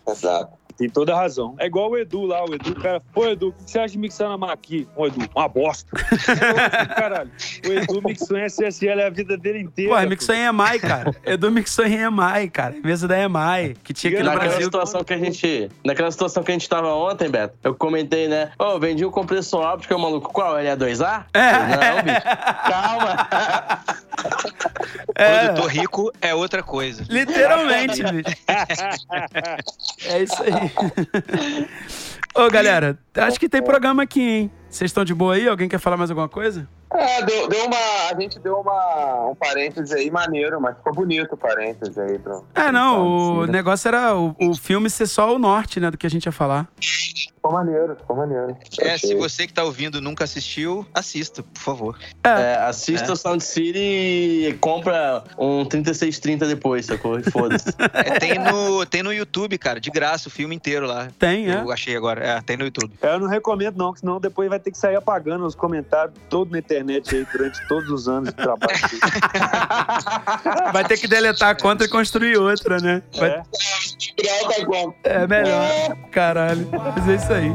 Exato. Tem toda a razão. É igual o Edu lá, o Edu, cara, pô, Edu, o que você acha de mixar na Mac aqui? Ô, Edu, uma bosta. Caralho, o Edu mixou em SSL a vida dele inteira. Pô, mixou em EMI, cara. Edu mixou em EMI, cara. Mesa da EMI, que tinha aqui no Naquela Brasil. situação que a gente. Naquela situação que a gente tava ontem, Beto, eu comentei, né? Ô, vendi um compressor óptico, maluco. Qual? Ele é 2A? É. Não, bicho. Calma. É. Produtor rico é outra coisa. Literalmente, bicho. É isso aí. Ô, galera, acho que tem programa aqui, hein? Vocês estão de boa aí? Alguém quer falar mais alguma coisa? É, deu, deu uma. A gente deu uma, um parêntese aí maneiro, mas ficou bonito o parêntese aí. Pro, É, não, o né? negócio era o, o filme ser só o norte, né, do que a gente ia falar. Ficou maneiro, ficou maneiro. É, se você que tá ouvindo nunca assistiu, assista, por favor. É, assista É. o Sound City e compra um 3630 depois, sacou? E Foda-se. É, tem, no, tem no YouTube, cara, de graça o filme inteiro lá. Tem, é. Eu achei agora. É, tem no YouTube. Eu não recomendo, não, que senão depois vai ter que sair apagando os comentários todo na internet internet aí durante todos os anos de trabalho. Vai ter que deletar a conta e construir outra, né? Vai... É. é melhor. Caralho. Mas é isso aí.